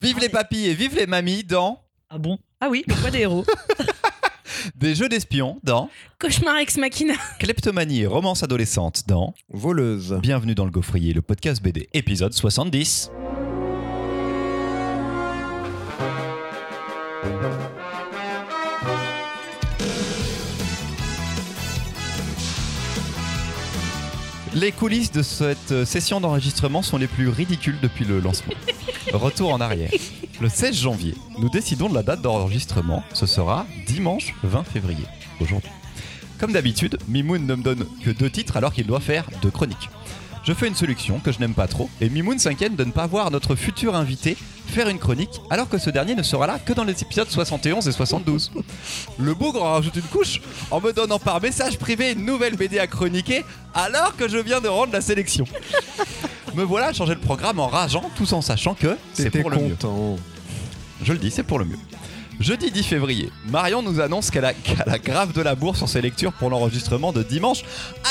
Vive les papis et vive les mamies dans Ah bon? Ah oui, le poids des héros. Des jeux d'espions dans Cauchemar ex machina. Kleptomanie et romance adolescente dans Voleuse. Bienvenue dans le Gaufrier, le podcast BD, épisode 70. Les coulisses de cette euh, session d'enregistrement sont les plus ridicules depuis le lancement. Retour en arrière. Le 16 janvier, nous décidons de la date d'enregistrement. Ce sera dimanche 20 février, aujourd'hui. Comme d'habitude, Mimoun ne me donne que deux titres alors qu'il doit faire deux chroniques. Je fais une sélection que je n'aime pas trop et Mimoun s'inquiète de ne pas voir notre futur invité faire une chronique alors que ce dernier ne sera là que dans les épisodes 71 et 72. Le bougre en rajoute une couche en me donnant par message privé une nouvelle BD à chroniquer alors que je viens de rendre la sélection. Me voilà à changer le programme en rageant tout en sachant que c'est pour le mieux. Je le dis, c'est pour le mieux. Jeudi 10 février, Marion nous annonce qu'elle a, qu'elle a grave de la bourre sur ses lectures pour l'enregistrement de dimanche,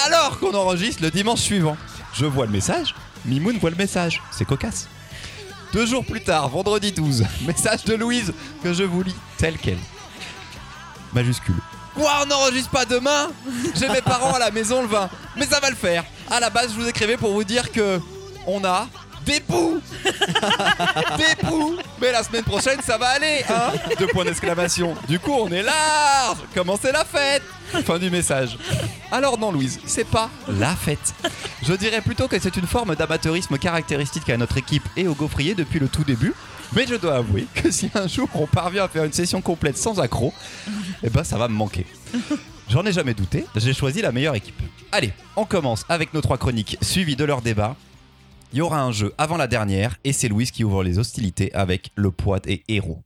alors qu'on enregistre le dimanche suivant. Je vois le message, Mimoun voit le message, c'est cocasse. Deux jours plus tard, vendredi 12, message de Louise que je vous lis tel quel. Majuscule. Quoi, on n'enregistre pas demain? J'ai mes parents à la maison le 20, mais ça va le faire. À la base, je vous écrivais pour vous dire que on a des poux Des poux Mais la semaine prochaine, ça va aller, hein? Deux points d'exclamation. Du coup, on est large Comment c'est la fête? Fin du message. Alors non, Louise, c'est pas la fête. Je dirais plutôt que c'est une forme d'amateurisme caractéristique à notre équipe et au gaufrier depuis le tout début. Mais je dois avouer que si un jour on parvient à faire une session complète sans accroc, eh ben ça va me manquer. J'en ai jamais douté, j'ai choisi la meilleure équipe. Allez, on commence avec nos trois chroniques suivies de leur débat. Il y aura un jeu avant la dernière et c'est Louise qui ouvre les hostilités avec le poids des héros.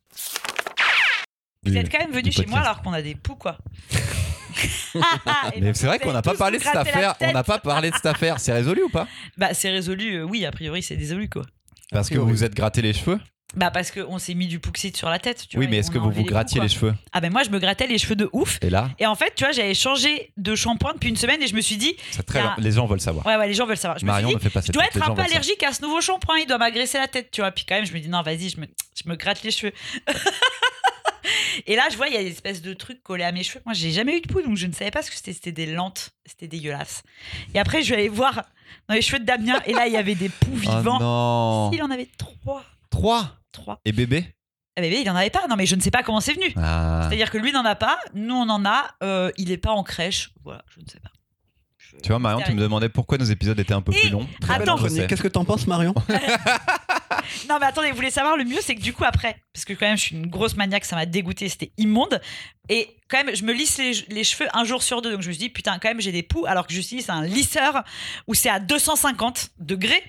Vous êtes quand même venu chez moi alors qu'on a des poux, quoi. Mais c'est vrai vous qu'on n'a pas parlé vous de cette affaire. On n'a pas parlé de cette affaire. C'est résolu ou pas Bah, c'est résolu, euh, oui, a priori, c'est résolu, quoi. Parce que priori. vous êtes gratté les cheveux Bah, parce qu'on s'est mis du pouxite sur la tête, tu Oui, vois, mais est-ce que vous vous grattiez les cheveux? Ah, ben moi, je me grattais les cheveux de ouf. Et là, Et en fait, tu vois, j'avais changé de shampoing depuis une semaine et je me suis dit, c'est très a- les gens veulent savoir. ouais, ouais, les gens veulent savoir. Je Marion me ne suis dit, fait pas je dois être un peu allergique à ce nouveau shampoing, il doit m'agresser la tête, tu vois. Puis quand même, je me dis, non, vas-y, je me, je me gratte les cheveux. Et là, je vois, il y a des espèces de trucs collés à mes cheveux. Moi, j'ai jamais eu de poux, donc je ne savais pas ce que c'était. C'était des lentes. C'était dégueulasse. Et après, je vais aller voir dans les cheveux de Damien, et là, il y avait des poux Oh vivants. non il en avait trois. Trois? Trois. Et bébé? Ah, bébé, il en avait pas. Non, mais je ne sais pas comment c'est venu. Ah. C'est-à-dire que lui n'en a pas, nous on en a, euh, il est pas en crèche. Voilà, je ne sais pas. Tu vois, Marion, tu me demandais pourquoi nos épisodes étaient un peu Et- plus longs. Très attends. Qu'est-ce que t'en penses, Marion Non, mais attendez, vous voulez savoir le mieux, c'est que du coup, après, parce que quand même, je suis une grosse maniaque, ça m'a dégoûté, c'était immonde. Et quand même, je me lisse les, les cheveux un jour sur deux. Donc je me suis dit, putain, quand même, j'ai des poux, alors que j'utilise un lisseur où c'est à 250 degrés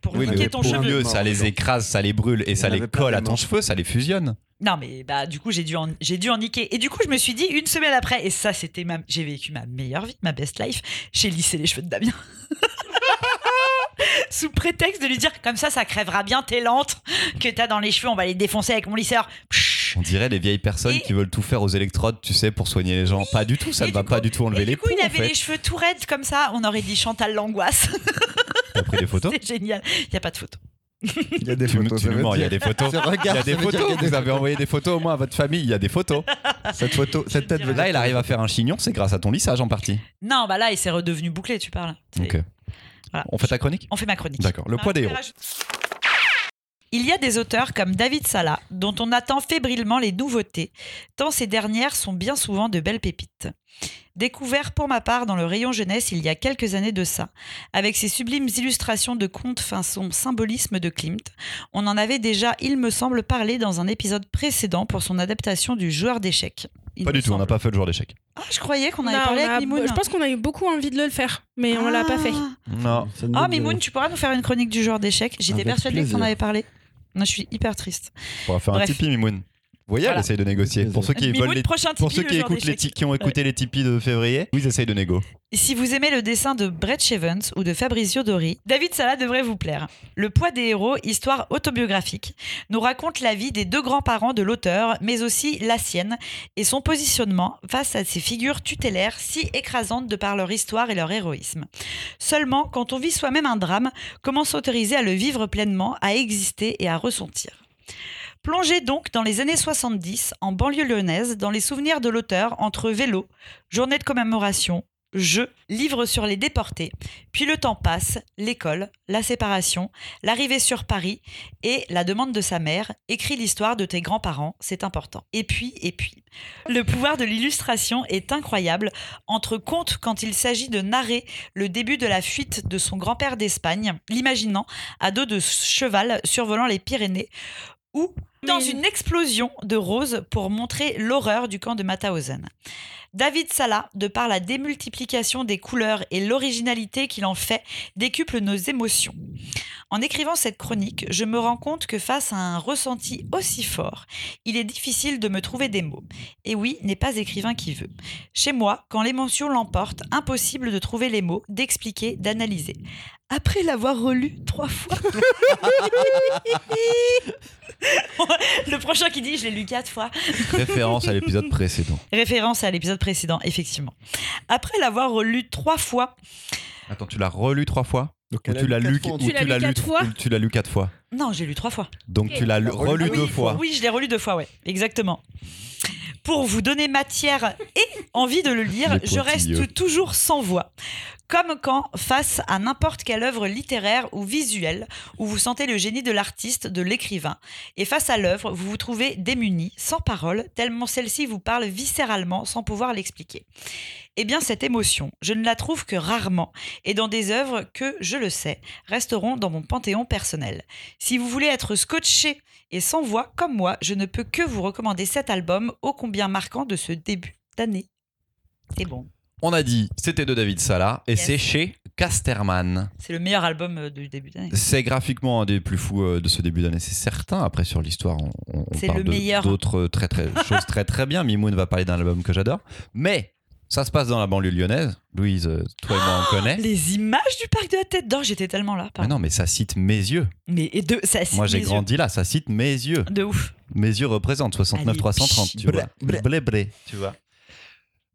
pour Oui, niquer mais ton pour cheveu. mieux, ça les écrase, ça les brûle et Il ça les colle à ton cheveu, ça les fusionne. Non, mais bah, du coup, j'ai dû, en, j'ai dû en niquer. Et du coup, je me suis dit, une semaine après, et ça, c'était ma. J'ai vécu ma meilleure vie, ma best life, j'ai lissé les cheveux de Damien. Sous prétexte de lui dire, comme ça, ça crèvera bien tes lentes que t'as dans les cheveux, on va les défoncer avec mon lisseur. Psh. On dirait les vieilles personnes Et- qui veulent tout faire aux électrodes, tu sais, pour soigner les gens. Pas du tout, ça ne va pas du tout enlever Et les du coup, poux, il avait fait. les cheveux tout raides comme ça, on aurait dit Chantal l'angoisse. T'as pris des photos? C'est génial. Il n'y a pas de photo. Il y a des Tu photos. tu mens, il y a des photos. Il y regarde, a des photos. Vous avez envoyé des photos au moins à votre famille. Il y a des photos. Cette photo, cette tête Là, il arrive à faire un chignon, c'est grâce à ton lissage en partie. Non, bah là, il s'est redevenu bouclé, tu parles. Ok. Voilà. On fait ta chronique? On fait ma chronique. D'accord. Le Ah, poids des héros. Il y a des auteurs comme David Sala, dont on attend fébrilement les nouveautés, tant ces dernières sont bien souvent de belles pépites. Découvert pour ma part dans le rayon jeunesse il y a quelques années de ça, avec ses sublimes illustrations de contes fin son symbolisme de Klimt, on en avait déjà, il me semble, parlé dans un épisode précédent pour son adaptation du joueur d'échecs. Pas du tout, on n'a pas fait le joueur d'échecs. Ah, je croyais qu'on avait Non, parlé a- avec Mimoun. Je pense qu'on a eu beaucoup envie de le faire, mais on l'a pas fait. Non. Ah, Mimoun, tu pourras nous faire une chronique du joueur d'échecs J'étais persuadée t'en avais parlé. Non, je suis hyper triste. On va faire un Bref. Tipeee, Mimoun. Voyez, elle Voilà. essaye de négocier. Pour ceux qui veulent les prochain pour Tipeee, ceux le qui, écoutent les ti- qui ont écouté les Tipeee de février, oui, ils essayent de négo. Et Si vous aimez le dessin de Brett Shevens ou de Fabrizio Dori, David Sala devrait vous plaire. Le poids des héros, histoire autobiographique, nous raconte la vie des deux grands-parents de l'auteur, mais aussi la sienne et son positionnement face à ces figures tutélaires si écrasantes de par leur histoire et leur héroïsme. Seulement, quand on vit soi-même un drame, comment s'autoriser à le vivre pleinement, à exister et à ressentir? Plongez donc dans les années 70, en banlieue lyonnaise, dans les souvenirs de l'auteur entre vélo, journée de commémoration, jeux, livres sur les déportés, puis le temps passe, l'école, la séparation, l'arrivée sur Paris et la demande de sa mère, écrit l'histoire de tes grands-parents, c'est important. Et puis, et puis. Le pouvoir de l'illustration est incroyable, entre contes quand il s'agit de narrer le début de la fuite de son grand-père d'Espagne, l'imaginant à dos de cheval survolant les Pyrénées, ou dans une explosion de roses pour montrer l'horreur du camp de Mauthausen. David Sala, de par la démultiplication des couleurs et l'originalité qu'il en fait, décuple nos émotions. En écrivant cette chronique, je me rends compte que face à un ressenti aussi fort, il est difficile de me trouver des mots. Et oui, n'est pas écrivain qui veut. Chez moi, quand l'émotion l'emporte, impossible de trouver les mots, d'expliquer, d'analyser. Après l'avoir relu trois fois. Le prochain qui dit je l'ai lu quatre fois. Référence à l'épisode précédent. Référence à l'épisode précédent, effectivement. Après l'avoir relu trois fois, Attends, tu l'as relu trois fois Donc, Ou tu l'as lu, ou. Tu l'as tu lu l'as lu, quatre fois ou tu l'as lu quatre fois. non, j'ai lu trois fois. Donc tu l'as lu- Ah, relu deux fois. Oui, je l'ai relu deux fois, ouais, exactement. Pour vous donner matière et envie de le lire, Les je reste toujours sans voix. Comme quand, face à n'importe quelle œuvre littéraire ou visuelle, où vous sentez le génie de l'artiste, de l'écrivain, et face à l'œuvre, vous vous trouvez démuni, sans parole, tellement celle-ci vous parle viscéralement sans pouvoir l'expliquer. Eh bien, cette émotion, je ne la trouve que rarement, et dans des œuvres que, je le sais, resteront dans mon panthéon personnel. Si vous voulez être scotché et sans voix comme moi, je ne peux que vous recommander cet album ô combien marquant de ce début d'année. C'est bon. On a dit, c'était de David Sala et Yes. c'est chez Casterman. C'est le meilleur album euh, du début d'année. C'est graphiquement un des plus fous euh, de ce début d'année, c'est certain. Après, sur l'histoire, on, on- parle le de- meilleur. d'autres très, très, choses très très bien. Mimoun va parler d'un album que j'adore. Mais ça se passe dans la banlieue lyonnaise. Louise, euh, toi et moi, on connaît. Les images du parc de la Tête d'Or, j'étais tellement là. Mais non, mais ça cite mes yeux. Mais et de, ça cite Moi, j'ai grandi là, ça cite mes yeux. De ouf. Mes yeux représentent 69 Allez, 330, tu blé, vois. blé. Blé, blé, tu vois.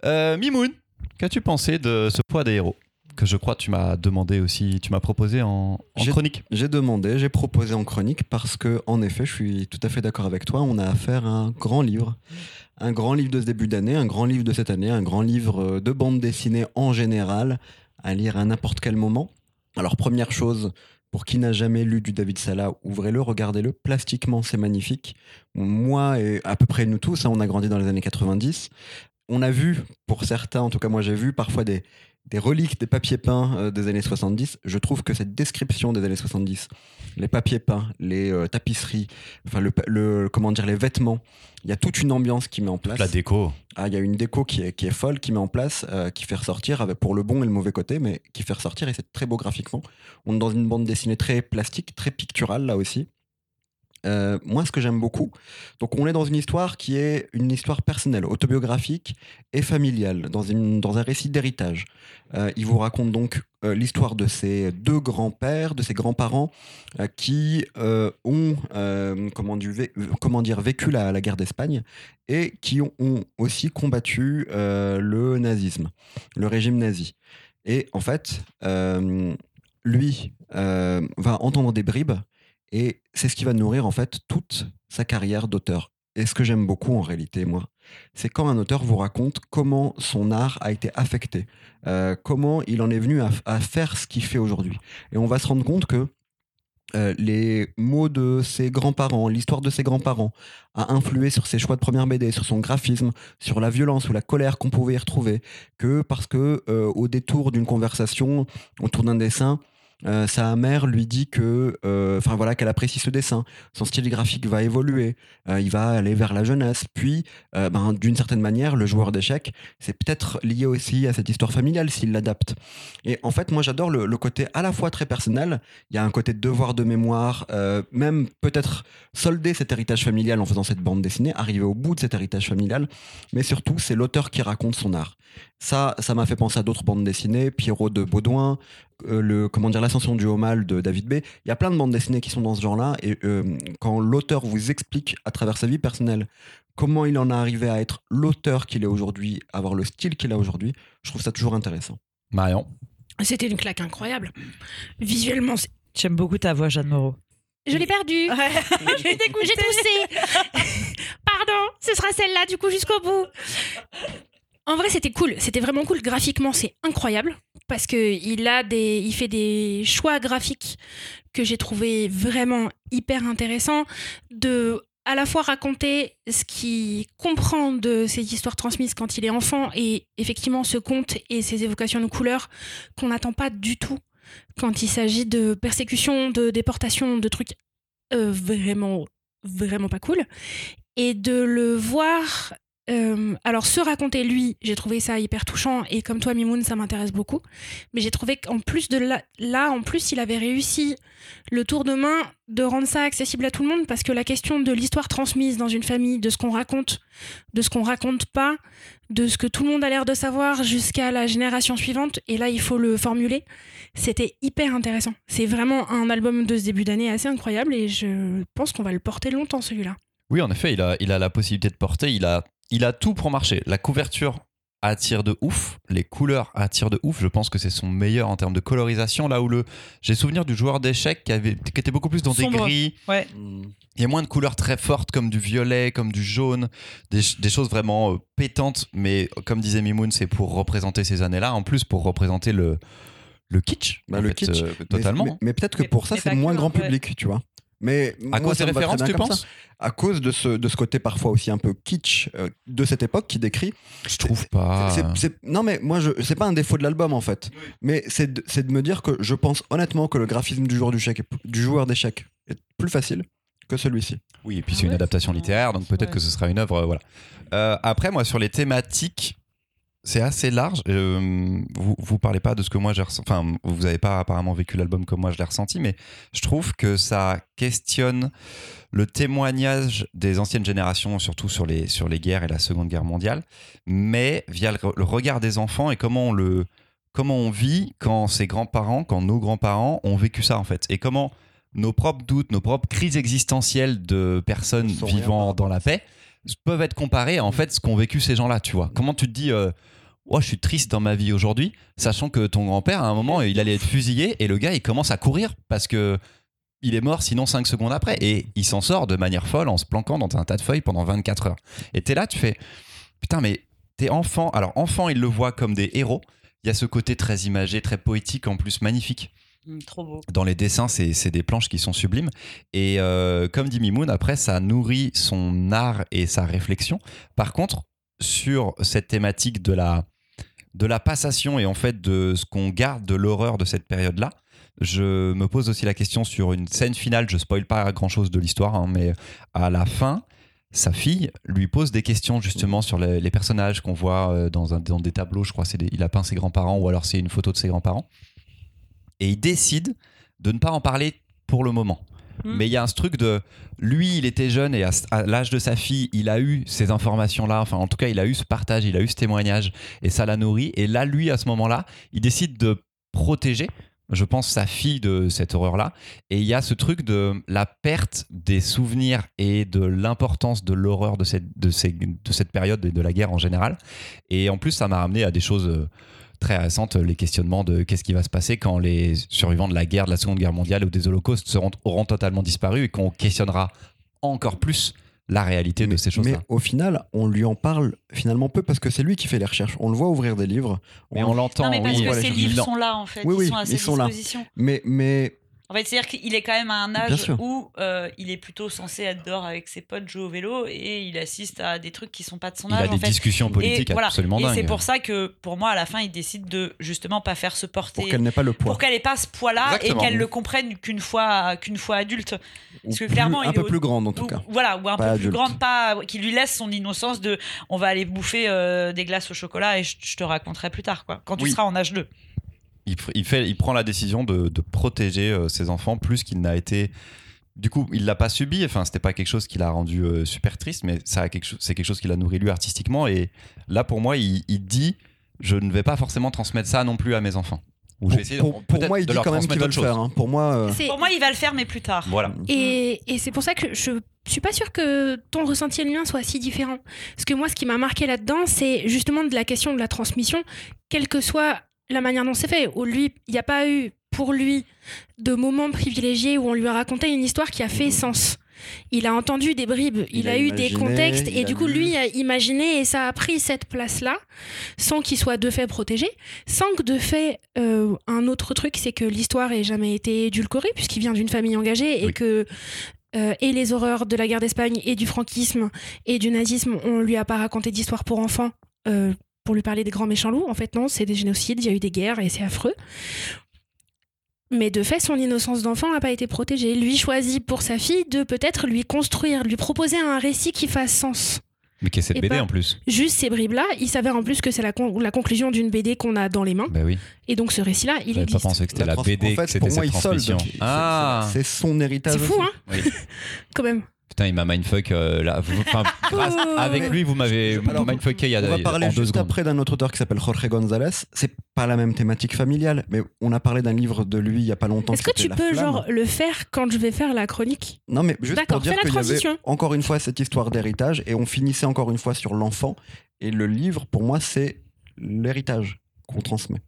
Euh, Mimoun, qu'as-tu pensé de ce poids des héros que je crois tu m'as demandé aussi, tu m'as proposé en, chronique? J'ai demandé, j'ai proposé en chronique parce que, en effet, je suis tout à fait d'accord avec toi. On a affaire à un grand livre, un grand livre de ce début d'année, un grand livre de cette année, un grand livre euh, de bande dessinée en général, à lire à n'importe quel moment. Alors, première chose, pour qui n'a jamais lu du David Sala, ouvrez-le, regardez-le. Plastiquement, c'est magnifique. Moi et à peu près nous tous, hein, on a grandi dans les années 90. On a vu, pour certains, en tout cas moi j'ai vu, parfois des, des reliques des papiers peints euh, des années 70. Je trouve que cette description des années 70, les papiers peints, les euh, tapisseries, enfin le, le- comment dire, les vêtements, il y a toute une ambiance qui met en place. La déco. Ah, il y a une déco qui est, qui est folle, qui met en place, euh, qui fait ressortir, avec, pour le bon et le mauvais côté, mais qui fait ressortir et c'est très beau graphiquement. On est dans une bande dessinée très plastique, très picturale là aussi. Euh, moi, ce que j'aime beaucoup, donc on est dans une histoire qui est une histoire personnelle, autobiographique et familiale, dans, une, dans un récit d'héritage. Euh, il vous raconte donc euh, l'histoire de ses deux grands-pères, de ses grands-parents, qui ont, comment, dire, vécu la, guerre d'Espagne et qui ont, aussi combattu le nazisme, le régime nazi. Et en fait, lui va entendre des bribes et c'est ce qui va nourrir en fait toute sa carrière d'auteur. Et ce que j'aime beaucoup en réalité, moi, c'est quand un auteur vous raconte comment son art a été affecté, euh, comment il en est venu à, faire ce qu'il fait aujourd'hui. Et on va se rendre compte que euh, les mots de ses grands-parents, l'histoire de ses grands-parents, a influé sur ses choix de première BD, sur son graphisme, sur la violence ou la colère qu'on pouvait y retrouver, que parce que euh, au détour d'une conversation, autour d'un dessin, euh, sa mère lui dit que, euh, enfin voilà, qu'elle apprécie ce dessin. Son style graphique va évoluer, euh, il va aller vers la jeunesse. Puis, ben, d'une certaine manière, le joueur d'échecs, c'est peut-être lié aussi à cette histoire familiale s'il l'adapte. Et en fait, moi, j'adore le, côté à la fois très personnel. Il y a un côté de devoir de mémoire, même peut-être solder cet héritage familial en faisant cette bande dessinée, arriver au bout de cet héritage familial. Mais surtout, c'est l'auteur qui raconte son art. Ça, ça m'a fait penser à d'autres bandes dessinées, Pierrot de Baudouin, le comment dire l'ascension du haut mal de David B. Il y a plein de bandes dessinées qui sont dans ce genre-là et euh, quand l'auteur vous explique à travers sa vie personnelle comment il en est arrivé à être l'auteur qu'il est aujourd'hui, avoir le style qu'il a aujourd'hui, je trouve ça toujours intéressant. Marion? C'était une claque incroyable. Visuellement, c'est- J'aime beaucoup ta voix, Jeanne Moreau. Je l'ai perdu. Ouais. J'ai toussé. Pardon, ce sera celle-là du coup jusqu'au bout. En vrai, c'était cool. C'était vraiment cool. Graphiquement, c'est incroyable parce que il a des, il fait des choix graphiques que j'ai trouvé vraiment hyper intéressants de à la fois raconter ce qu'il comprend de ces histoires transmises quand il est enfant et effectivement ce conte et ces évocations de couleurs qu'on n'attend pas du tout quand il s'agit de persécution, de déportation, de trucs euh, vraiment, vraiment pas cool. Et de le voir. Euh, alors, se raconter lui, j'ai trouvé ça hyper touchant. Et comme toi, Mimoun, ça m'intéresse beaucoup. Mais j'ai trouvé qu'en plus de là, là, en plus, il avait réussi le tour de main de rendre ça accessible à tout le monde. Parce que la question de l'histoire transmise dans une famille, de ce qu'on raconte, de ce qu'on raconte pas, de ce que tout le monde a l'air de savoir jusqu'à la génération suivante, et là, il faut le formuler. C'était hyper intéressant. C'est vraiment un album de ce début d'année assez incroyable et je pense qu'on va le porter longtemps celui-là. Oui, en effet, il a, il a la possibilité de porter, il a, il a tout pour marcher. La couverture attire de ouf, les couleurs attirent de ouf. Je pense que c'est son meilleur en termes de colorisation. Là où le, j'ai souvenir du joueur d'échecs qui, avait, qui était beaucoup plus dans des gris. Ouais. Il y a moins de couleurs très fortes comme du violet, comme du jaune, des, ch- des choses vraiment euh, pétantes. Mais comme disait Mimoun, c'est pour représenter ces années-là. En plus, pour représenter le, le kitsch. Bah, le fait, kitsch. euh, totalement. Mais, mais peut-être que Mais- pour ça, c'est moins grand ouais. public, tu vois. Mais à moi, cause des références, tu penses ça. À cause de ce, de ce côté parfois aussi un peu kitsch euh, de cette époque qui décrit. Je trouve pas. Non, mais moi, je, c'est pas un défaut de l'album en fait. Mais c'est de, c'est de me dire que je pense honnêtement que le graphisme du joueur d'échecs est, du joueur d'échecs est plus facile que celui-ci. Oui, et puis Ah c'est une ouais, adaptation littéraire, donc peut-être ouais. que ce sera une œuvre. euh, voilà. Euh, après, moi, sur les thématiques, c'est assez large. Euh, vous, vous parlez pas de ce que moi j'ai ressenti. Enfin, vous n'avez pas apparemment vécu l'album comme moi je l'ai ressenti, mais je trouve que ça questionne le témoignage des anciennes générations, surtout sur les, sur les guerres et la Seconde Guerre mondiale, mais via le, le regard des enfants et comment on le. Comment on vit quand ses grands-parents, quand nos grands-parents ont vécu ça en fait, et comment nos propres doutes, nos propres crises existentielles de personnes vivant dans la paix peuvent être comparées à en fait ce qu'ont vécu ces gens-là, tu vois. Comment tu te dis, euh, oh, je suis triste dans ma vie aujourd'hui, sachant que ton grand-père, à un moment, il allait être fusillé et le gars, il commence à courir parce que il est mort sinon 5 secondes après et il s'en sort de manière folle en se planquant dans un tas de feuilles pendant 24 heures. Et t'es là, tu fais, putain, mais t'es enfant. Alors, enfant, il le voit comme des héros. Il y a ce côté très imagé, très poétique, en plus magnifique Mm, trop beau. dans les dessins, c'est c'est des planches qui sont sublimes. Et euh, comme dit Mimoun, après, ça nourrit son art et sa réflexion. Par contre, sur cette thématique de la, de la passation et en fait de ce qu'on garde de l'horreur de cette période-là, je me pose aussi la question sur une scène finale. Je spoil pas grand-chose de l'histoire, hein, mais à la fin, sa fille lui pose des questions justement sur les, personnages qu'on voit euh, dans, un, des tableaux. Je crois c'est il a peint ses grands-parents ou alors c'est une photo de ses grands-parents. Et il décide de ne pas en parler pour le moment. Mm. Mais il y a un truc de lui, il était jeune et à, l'âge de sa fille, il a eu ces informations-là. Enfin, en tout cas, il a eu ce partage, il a eu ce témoignage et ça l'a nourri. Et là, lui, à ce moment-là, il décide de protéger, je pense, sa fille de cette horreur-là. Et il y a ce truc de la perte des souvenirs et de l'importance de l'horreur de cette, de, ces- de cette période et de la guerre en général. Et en plus, ça m'a ramené à des choses euh, très récentes, les questionnements de qu'est-ce qui va se passer quand les survivants de la guerre, de la Seconde Guerre mondiale ou des holocaustes seront, auront totalement disparu et qu'on questionnera encore plus la réalité de ces choses-là. mais au final, on lui en parle finalement peu parce que c'est lui qui fait les recherches. On le voit ouvrir des livres. Mais on l'entend, Non, mais parce oui. que ces livres sont là, en fait. Oui, ils oui, sont à ils sa sont là. mais En fait, c'est-à-dire qu'il est quand même à un âge où euh, il est plutôt censé être dehors avec ses potes, jouer au vélo, et il assiste à des trucs qui sont pas de son Il âge. a des en fait. discussions politiques et voilà. absolument Et dingues. c'est pour ça que, pour moi, à la fin, il décide de justement pas faire se porter. pour qu'elle n'ait pas le poids. pour qu'elle ait pas ce poids-là et qu'elle le comprenne qu'une fois, qu'une fois adulte. Ou parce que plus- clairement, il un peu au- plus grande en tout Ou- cas. Voilà, ou un Pas peu plus grande, pas qui lui laisse son innocence de on va aller bouffer euh, des glaces au chocolat et je, je te raconterai plus tard, quoi. Quand tu seras en âge 2. Il, fait, il prend la décision de, de protéger euh, ses enfants plus qu'il n'a été. Du coup, il l'a pas subi. Enfin, c'était pas quelque chose qui l'a rendu euh, super triste, mais ça a quelque chose, c'est quelque chose qui l'a nourri lui artistiquement. Et là, pour moi, il, il dit, je ne vais pas forcément transmettre ça non plus à mes enfants. Ou je Pour, pour- pour peut-être moi, il de dit leur quand même qu'il transmettre va le autre faire. chose. hein. Pour moi, euh, Pour moi, il va le faire, mais plus tard. Voilà. Et, et c'est pour ça que je suis pas sûre que ton ressenti et le mien soient si différents. Parce que moi, ce qui m'a marqué là-dedans, c'est justement de la question de la transmission, quelle que soit la manière dont c'est fait. Où lui, il n'y a pas eu pour lui de moments privilégiés où on lui a raconté une histoire qui a fait sens. Il a entendu des bribes, il, Il a, a eu des contextes et du coup lu. lui a imaginé et ça a pris cette place-là sans qu'il soit de fait protégé, sans que de fait euh, un autre truc c'est que l'histoire ait jamais été édulcorée puisqu'il vient d'une famille engagée et que euh, et les horreurs de la guerre d'Espagne et du franquisme et du nazisme, on lui a pas raconté d'histoire pour enfants euh, pour lui parler des grands méchants loups. En fait, non, c'est des génocides, il y a eu des guerres et c'est affreux. Mais de fait, son innocence d'enfant n'a pas été protégée. Lui choisit pour sa fille de peut-être lui construire, lui proposer un récit qui fasse sens. Mais qu'est-ce cette Et BD en plus Juste ces bribes-là, il s'avère en plus que c'est la, con- la conclusion d'une BD qu'on a dans les mains. Bah oui. Et donc ce récit-là, il J'avais pas existe. pensé que c'était La BD en fait, que c'était pour moi, cette transmission. C'est- Ah C'est son héritage. C'est fou, hein Oui. Quand même. Putain, il m'a mindfuck euh, là. Vous- enfin, grâce- avec lui, vous m'avez Alors, mindfucké il y a On va parler en deux juste secondes. après d'un autre auteur qui s'appelle Jorge González. C'est pas la même thématique familiale, mais on a parlé d'un livre de lui il y a pas longtemps. Est-ce que tu s'appelait peux Flamme. genre le faire quand je vais faire la chronique? Non, mais juste D'accord, pour dire fais la qu'il y avait transition. encore une fois cette histoire d'héritage et on finissait encore une fois sur l'enfant. Et le livre, pour moi, c'est l'héritage qu'on transmet.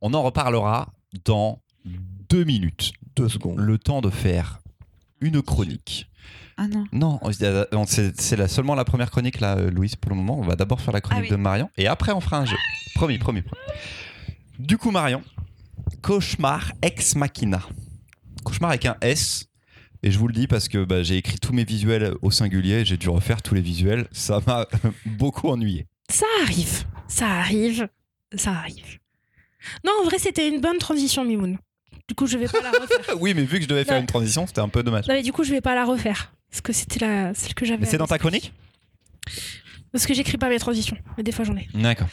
On en reparlera dans deux minutes. Deux secondes. Le temps de faire une chronique. Ah non. Non, on- c'est seulement la première chronique là, euh, Louise, pour le moment. On va d'abord faire la chronique Ah oui. de Marion et après on fera un jeu. Promis, promis, promis. Du coup, Marion, cauchemar ex machina. Cauchemar avec un S. Et je vous le dis parce que bah, j'ai écrit tous mes visuels au singulier, j'ai dû refaire tous les visuels. Ça m'a beaucoup ennuyé. Ça arrive, ça arrive, ça arrive. Non, en vrai, c'était une bonne transition, Mimoun. Du coup, je vais pas la refaire. Oui, mais vu que je devais faire une transition, c'était un peu dommage. Non, mais du coup, je vais pas la refaire. Parce que c'était la... celle que j'avais. C'est dans ta chronique Parce que j'écris pas mes transitions. Mais des fois, j'en ai. D'accord.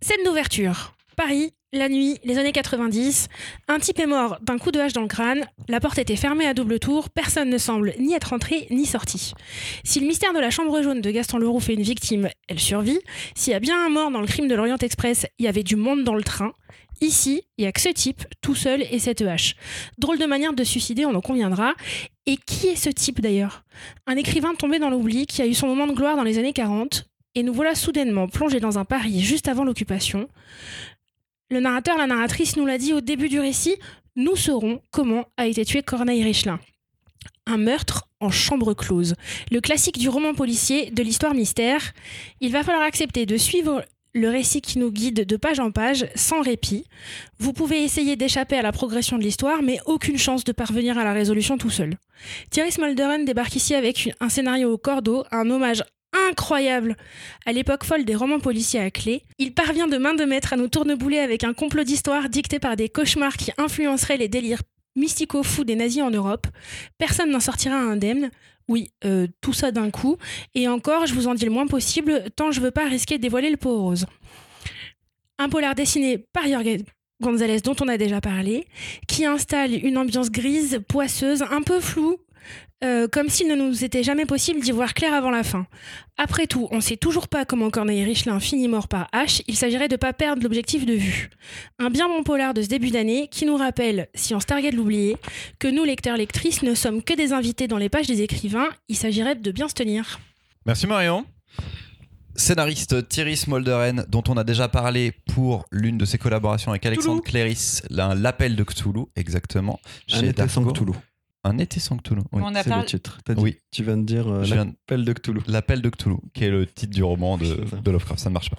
Scène d'ouverture. Paris, la nuit, les années 90. Un type est mort d'un coup de hache dans le crâne. La porte était fermée à double tour. Personne ne semble ni être entré ni sorti. Si le mystère de la chambre jaune de Gaston Leroux fait une victime, elle survit. S'il y a bien un mort dans le crime de l'Orient Express, il y avait du monde dans le train. Ici, il n'y a que ce type, tout seul et cette hache. Drôle de manière de suicider, on en conviendra. Et qui est ce type d'ailleurs? Un écrivain tombé dans l'oubli qui a eu son moment de gloire dans les années 40. Et nous voilà soudainement plongés dans un Paris juste avant l'occupation. Le narrateur, la narratrice nous l'a dit au début du récit, nous saurons comment a été tué Corneille Richelin. Un meurtre en chambre close. Le classique du roman policier, de l'histoire mystère. Il va falloir accepter de suivre le récit qui nous guide de page en page, sans répit. Vous pouvez essayer d'échapper à la progression de l'histoire, mais aucune chance de parvenir à la résolution tout seul. Thierry Smolderen débarque ici avec un scénario au cordeau, un hommage incroyable à l'époque folle des romans policiers à clé. Il parvient de main de maître à nous tournebouler avec un complot d'histoire dicté par des cauchemars qui influenceraient les délires mystico-fous des nazis en Europe. Personne n'en sortira indemne. Oui, euh, tout ça d'un coup. Et encore, je vous en dis le moins possible, tant je veux pas risquer de dévoiler le pot rose. Un polar dessiné par Jorge González, dont on a déjà parlé, qui installe une ambiance grise, poisseuse, un peu floue, euh, comme s'il ne nous était jamais possible d'y voir clair avant la fin. Après tout, on sait toujours pas comment Corneille Richelin finit mort par H, il s'agirait de pas perdre l'objectif de vue. Un bien bon polar de ce début d'année qui nous rappelle, si on se targuait de l'oublier, que nous, lecteurs-lectrices, ne sommes que des invités dans les pages des écrivains, il s'agirait de bien se tenir. Merci Marion. Scénariste Thierry Smolderen, dont on a déjà parlé pour l'une de ses collaborations avec Alexandre Cléris, la- l'appel de Cthulhu, exactement. Un chez. Cthulhu. Un été sans Cthulhu. oui. On a C'est parlé. le titre. T'as dit- Oui. Tu viens de dire euh, Je viens- l'appel de Cthulhu. L'appel de Cthulhu, qui est le titre du roman de, C'est ça. de Lovecraft, ça ne marche pas.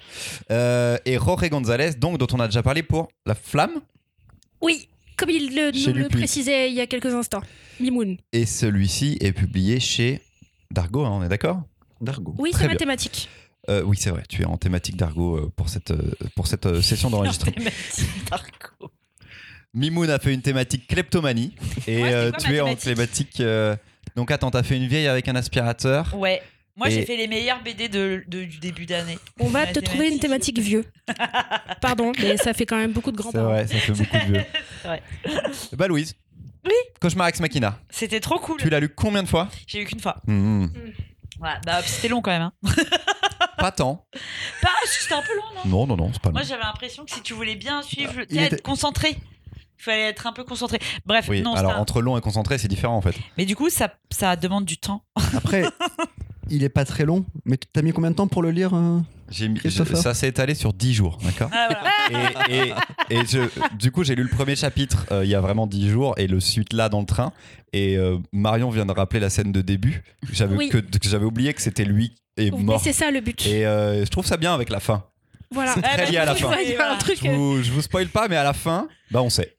Euh, et Jorge González, donc dont on a déjà parlé pour La Flamme, Oui, comme il le, Chez nous le précisait il y a quelques instants. Mimoun. et celui-ci est publié chez Dargo, hein, on est d'accord? Dargo. Oui, Très c'est bien. mathématique. Euh, Oui, c'est vrai, tu es en thématique Dargo euh, pour cette, euh, pour cette euh, session d'enregistrement. Mimoun a fait une thématique kleptomanie et euh, quoi tu ma es en thématique thématique. euh, Donc attends, t'as fait une vieille avec un aspirateur. Ouais. Moi, Et- j'ai fait les meilleures BD de, de- du début d'année. On va te trouver une thématique vieux. Pardon, mais ça fait quand même beaucoup de C'est grands-parents. vrai, ça fait beaucoup de vieux. C'est vrai. Bah Louise. Oui. Cauchemar Ex Machina. C'était trop cool. Tu l'as lu combien de fois J'ai eu qu'une fois. Hmm, Voilà. Bah, c'était long quand même. Hein. Pas tant. Bah, c'était un peu long, non? Non, non, non, c'est pas long. Moi, j'avais l'impression que si tu voulais bien suivre, tu il sais, était- être concentré. Il fallait être un peu concentré. Bref, Oui, non, alors un- entre long et concentré, c'est différent en fait. Mais du coup, ça, ça demande du temps. Après, il est pas très long, mais t'as mis combien de temps pour le lire euh J'ai mis- Christopher. je- ça s'est étalé sur 10 jours, d'accord Ah, voilà. et, et- et je- du coup, j'ai lu le premier chapitre euh, il y a vraiment 10 jours et le suite là dans le train. Et euh, Marion vient de rappeler la scène de début. J'avais Oui. que, que j'avais oublié que c'était lui et Mais mort. c'est ça le but. Et euh, je trouve ça bien avec la fin. Voilà. c'est très bah, lié à la fin. je vous spoil pas, mais à la fin, bah on sait.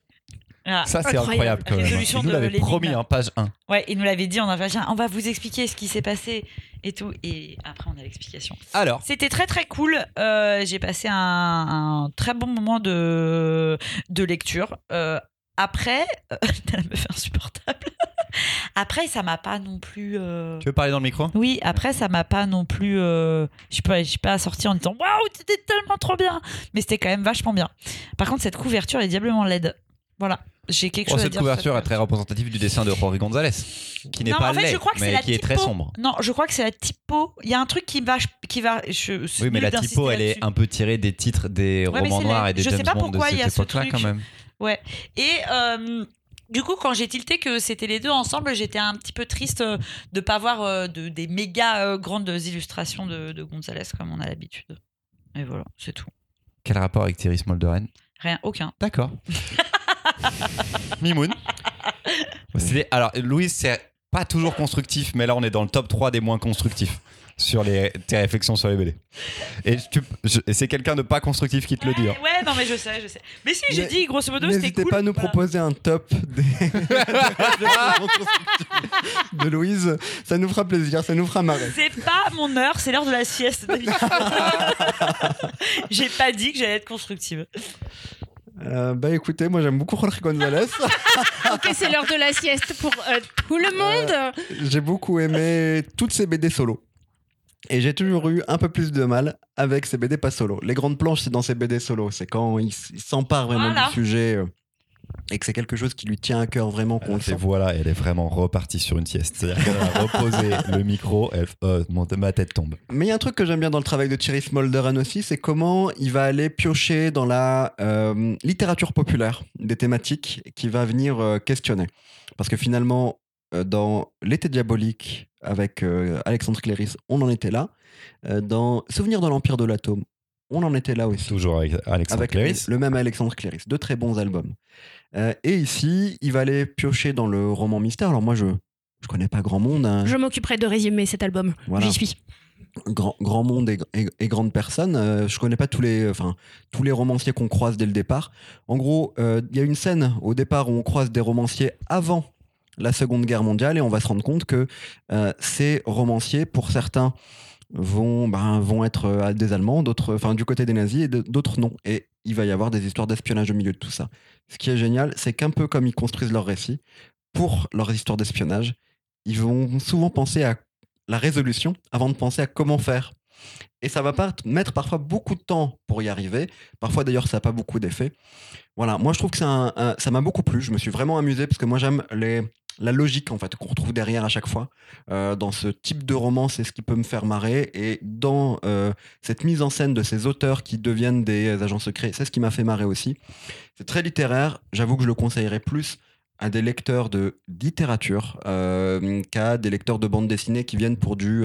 Ah. Ça, c'est Incroyable. incroyable quand même. Résolution Il nous de l'avait promis, hein, page 1. Ouais, il nous l'avait dit, a fait, on va vous expliquer ce qui s'est passé et tout. Et après, on a l'explication. Alors, C'était très très cool. Euh, J'ai passé un, un très bon moment de, de lecture. Euh, après, euh, elle me fait insupportable. Après, ça m'a pas non plus. euh, tu veux parler dans le micro? Oui, après, ça m'a pas non plus. euh, Je suis pas, je suis pas sortie en disant waouh, c'était tellement trop bien. Mais c'était quand même vachement bien. Par contre, cette couverture est diablement laide. Voilà. J'ai quelque chose à Cette dire. sur couverture est très représentative du dessin de Rory Gonzalez, qui n'est Non, pas en fait, laid, je crois que c'est mais la qui est très sombre. Non, je crois que c'est la typo. Il y a un truc qui va. Qui va je, Oui, mais la typo, elle est un peu tirée des titres des Ouais, romans noirs et des Je sais James pas Bond de pourquoi il y a cette ce époque-là, truc. quand même. Ouais. Et euh, du coup, quand j'ai tilté que c'était les deux ensemble, j'étais un petit peu triste euh, de pas voir euh, de, des méga grandes illustrations de, de Gonzalez comme on a l'habitude. Et voilà, c'est tout. Quel rapport avec Thierry Smolderen? Rien, aucun. D'accord. Mimoun. Alors, Louise, c'est pas toujours constructif, mais là, on est dans le top 3 des moins constructifs sur les, tes réflexions sur les BD. Et, c'est quelqu'un de pas constructif qui te le dit. hein. Ouais, non, mais je sais, je sais. Mais si, j'ai dit, grosso modo, c'était N'hésitez cool. pas à nous Voilà. proposer un top des de Louise. Ça nous fera plaisir, ça nous fera marrer. C'est pas mon heure, c'est l'heure de la sieste. J'ai pas dit que j'allais être constructive. Euh, bah écoutez, moi j'aime beaucoup Jorge González. Ok, c'est l'heure de la sieste pour euh, tout le monde. J'ai beaucoup aimé toutes ses BD solo. Et j'ai toujours eu un peu plus de mal avec ses BD pas solo. Les grandes planches, c'est dans ses BD solo. C'est quand il, il s'empare vraiment Voilà. du sujet euh, et que c'est quelque chose qui lui tient à cœur vraiment qu'on le sent. voilà, elle est vraiment repartie sur une sieste. C'est-à-dire qu'elle a reposé le micro, elle, euh, mon- ma tête tombe. Mais il y a un truc que j'aime bien dans le travail de Thierry Smolderen aussi, c'est comment il va aller piocher dans la euh, littérature populaire des thématiques qu'il va venir euh, questionner. Parce que finalement, dans L'été diabolique avec Alexandre Cléris, on en était là. Dans Souvenirs de l'Empire de l'Atome, on en était là aussi. Toujours avec Alexandre avec Cléris. le même Alexandre Cléris. Deux très bons albums. Euh, et ici, il va aller piocher dans le roman mystère. Alors moi, je je connais pas grand monde. hein. Je m'occuperai de résumer cet album. Voilà J'y suis. grand, grand monde et, et, et grande personne. Euh, je connais pas tous les, enfin, tous les romanciers qu'on croise dès le départ. En gros, euh, il y a une scène au départ où on croise des romanciers avant la Seconde Guerre mondiale et on va se rendre compte que euh, ces romanciers, pour certains, vont, ben, vont être euh, des Allemands, d'autres, enfin, du côté des nazis et d'autres non. Et il va y avoir des histoires d'espionnage au milieu de tout ça. Ce qui est génial, c'est qu'un peu comme ils construisent leurs récits, pour leurs histoires d'espionnage, ils vont souvent penser à la résolution avant de penser à comment faire. Et ça va pas mettre parfois beaucoup de temps pour y arriver. Parfois d'ailleurs ça n'a pas beaucoup d'effet. Voilà, moi je trouve que ça m'a beaucoup plu. Je me suis vraiment amusé parce que moi j'aime les, la logique en fait qu'on retrouve derrière à chaque fois. Euh, dans ce type de roman, c'est ce qui peut me faire marrer. Et dans euh, cette mise en scène de ces auteurs qui deviennent des agents secrets, c'est ce qui m'a fait marrer aussi. C'est très littéraire. J'avoue que je le conseillerais plus à des lecteurs de littérature euh, qu'à des lecteurs de bande dessinée qui viennent pour du,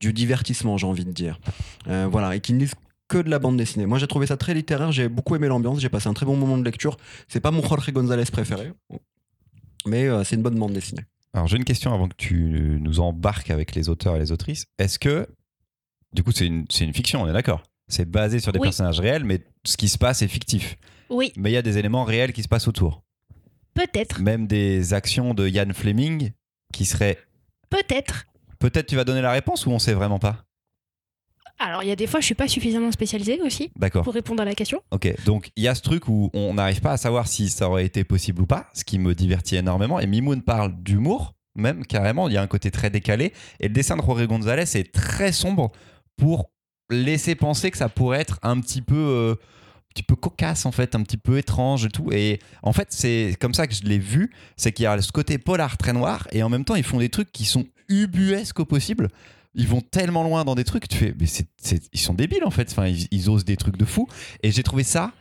du divertissement, j'ai envie de dire. Voilà, et qui ne lisent que de la bande dessinée. Moi, j'ai trouvé ça très littéraire, j'ai beaucoup aimé l'ambiance, j'ai passé un très bon moment de lecture. C'est pas mon Jorge González préféré, mais euh, c'est une bonne bande dessinée. Alors j'ai une question avant que tu nous embarques avec les auteurs et les autrices. Est-ce que, du coup c'est une, c'est une fiction, on est d'accord? C'est basé sur des Oui. personnages réels, mais ce qui se passe est fictif. Oui, Mais il y a des éléments réels qui se passent autour. peut-être. Même des actions de Ian Fleming qui seraient... Peut-être. Peut-être tu vas donner la réponse ou on sait vraiment pas? Alors, il y a des fois, je suis pas suffisamment spécialisée aussi pour répondre à la question. Ok, donc il y a ce truc où on n'arrive pas à savoir si ça aurait été possible ou pas, ce qui me divertit énormément. Et Mimoun parle d'humour, même carrément, il y a un côté très décalé. Et le dessin de Jorge González est très sombre pour laisser penser que ça pourrait être un petit peu, euh, un petit peu cocasse en fait, un petit peu étrange et tout. Et en fait, c'est comme ça que je l'ai vu, c'est qu'il y a ce côté polar très noir et en même temps ils font des trucs qui sont ubuesques au possible. Ils vont tellement loin dans des trucs, tu fais, mais ils sont débiles en fait. Enfin, ils, ils osent des trucs de fou. Et j'ai trouvé ça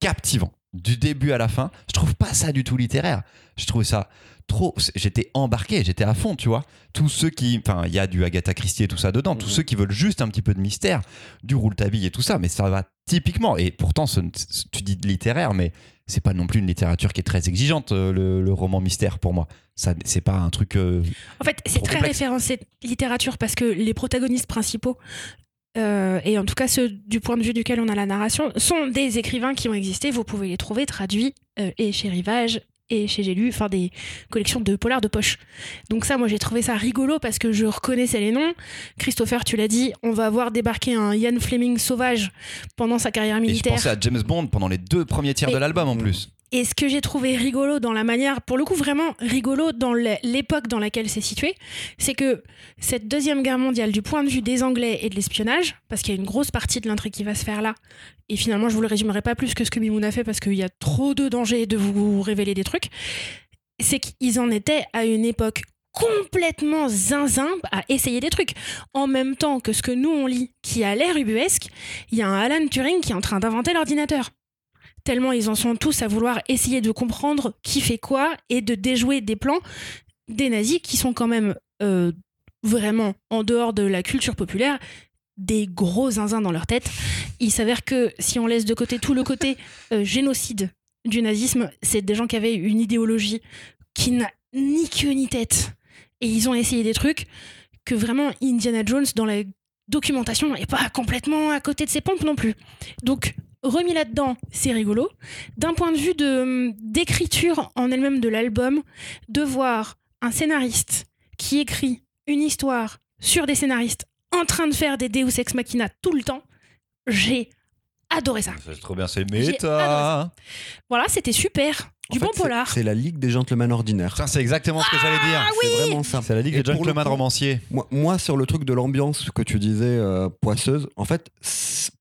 captivant du début à la fin. Je trouve pas ça du tout littéraire. Je trouve ça trop. J'étais embarqué, j'étais à fond, tu vois. Tous ceux qui. Enfin, il y a du Agatha Christie et tout ça dedans. Tous Mhm. ceux qui veulent juste un petit peu de mystère, du rouletabille et tout ça, mais ça va typiquement. Et pourtant, ce- tu dis littéraire, mais c'est pas non plus une littérature qui est très exigeante, euh, le, le roman mystère pour moi. Ça, c'est pas un truc. euh, En fait, c'est très complexe. référencé littérature parce que les protagonistes principaux, euh, et en tout cas ceux du point de vue duquel on a la narration, sont des écrivains qui ont existé. Vous pouvez les trouver traduits euh, et chez Rivage et chez J'ai lu, enfin des collections de polars de poche. Donc ça, moi j'ai trouvé ça rigolo parce que je reconnaissais les noms. Christopher, tu l'as dit, on va voir débarquer un Ian Fleming sauvage pendant sa carrière Et je militaire. pensais à James Bond pendant les deux premiers tiers Et- de l'album en plus. Et ce que j'ai trouvé rigolo dans la manière, pour le coup vraiment rigolo dans l'é- l'époque dans laquelle c'est situé, c'est que cette deuxième guerre mondiale, du point de vue des Anglais et de l'espionnage, parce qu'il y a une grosse partie de l'intrigue qui va se faire là, et finalement je vous le résumerai pas plus que ce que Mimoun a fait parce qu'il y a trop de danger de vous révéler des trucs, c'est qu'ils en étaient à une époque complètement zinzin à essayer des trucs. En même temps que ce que nous on lit, qui a l'air ubuesque, il y a un Alan Turing qui est en train d'inventer l'ordinateur tellement ils en sont tous à vouloir essayer de comprendre qui fait quoi et de déjouer des plans des nazis qui sont quand même euh, vraiment en dehors de la culture populaire des gros zinzins dans leur tête. Il s'avère que si on laisse de côté tout le côté euh, génocide du nazisme, c'est des gens qui avaient une idéologie qui n'a ni queue ni tête. Et ils ont essayé des trucs que vraiment Indiana Jones dans la documentation n'est pas complètement à côté de ses pompes non plus. Donc remis là-dedans, c'est rigolo. D'un point de vue de d'écriture en elle-même de l'album, de voir un scénariste qui écrit une histoire sur des scénaristes en train de faire des Deus Ex Machina tout le temps, j'ai adoré ça. C'est trop bien, c'est méta. Voilà, c'était super. Du En bon fait, polar. C'est la Ligue des Gentlemen Ordinaires. C'est exactement ce que j'allais dire. C'est vraiment ça. C'est la Ligue Et des Gentlemen coup- romanciers. Moi, moi, sur le truc de l'ambiance que tu disais, euh, poisseuse, en fait,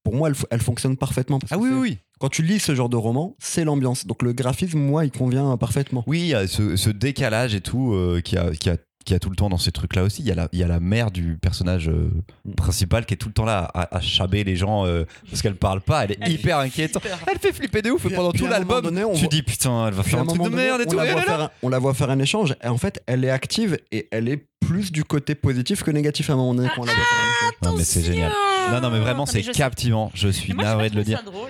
pour moi, elle, fonctionne parfaitement. parce Ah que oui, oui, oui. Quand tu lis ce genre de roman, c'est l'ambiance. Donc le graphisme, moi, il convient euh, parfaitement. Oui, il y a ce, ce décalage et tout euh, qui, a, qui, a, qui a tout le temps dans ces trucs-là aussi. Il y, a la, il y a la mère du personnage euh, principal qui est tout le temps là à, à chaber les gens euh, parce qu'elle parle pas. Elle est Elle hyper inquiétante. Elle fait flipper de ouf et pendant puis tout un l'album, tu voit- dis putain, elle va Puis faire à un truc de donné, merde et on tout. la et un- on la voit faire un échange. Et en fait, elle est active et elle est plus du côté positif que négatif à un moment donné quand on la voit faire un échange. Non, mais c'est génial. Non, non, mais vraiment, c'est captivant. Je suis moi, navré de le dire. ça drôle.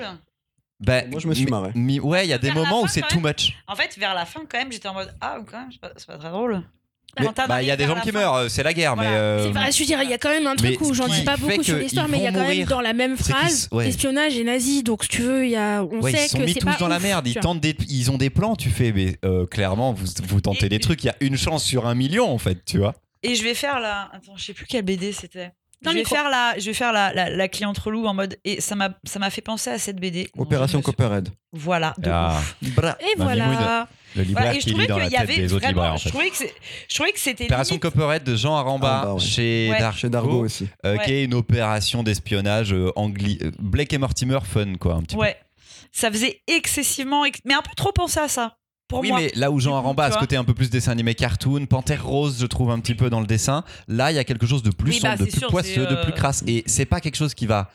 Ben, Moi, je me suis marré. ouais, il y a des moments où c'est too much. En fait, vers la fin, quand même, j'étais en mode Ah, quand même, c'est pas très drôle. Bah, il y a des gens qui fin- meurent, euh, c'est la guerre, Voilà. mais. euh, C'est vrai, je veux dire, il y a quand même un truc Mais où j'en dis pas beaucoup sur l'histoire, mais il y a quand même dans la même phrase ouais. espionnage et nazi. Donc, si tu veux, il y a, on Ouais, sait ils sont que mis tous pas dans la merde. Ils, tentent des, ils ont des plans, tu fais, mais euh, clairement, vous, vous tentez Et- des trucs. Il y a une chance sur un million, en fait, tu vois. Et je vais faire la. Attends, je sais plus quelle BD c'était. Je vais faire la, je vais faire la, la, la cliente relou en mode et ça m'a, ça m'a fait penser à cette BD. Opération suis- Copperhead. Voilà. de Ah, ouf. Bra- Et Bah, voilà. Le libraire Voilà, et je qui trouvais lit dans la qu'il y tête avait des autres vraiment. libraires, en fait. je trouvais que c'était. Opération limite- Copperhead de Jean Aramba Aramba, ouais. chez Ouais. Dargo, Chez Dargo aussi. euh, Ouais. qui est une opération d'espionnage euh, angli... euh, Blake et Mortimer fun, quoi, un petit peu. Ouais. Ça faisait excessivement, ex- mais un peu trop penser à ça. Pour Oui, moi. mais là où Jean Aramba a ce côté un peu plus dessin animé cartoon, Panthère Rose, je trouve un petit peu dans le dessin. Là, il y a quelque chose de plus Oui, bah, sombre, de plus sûr, poisseux, de euh, plus crasse. Et c'est pas quelque chose qui va.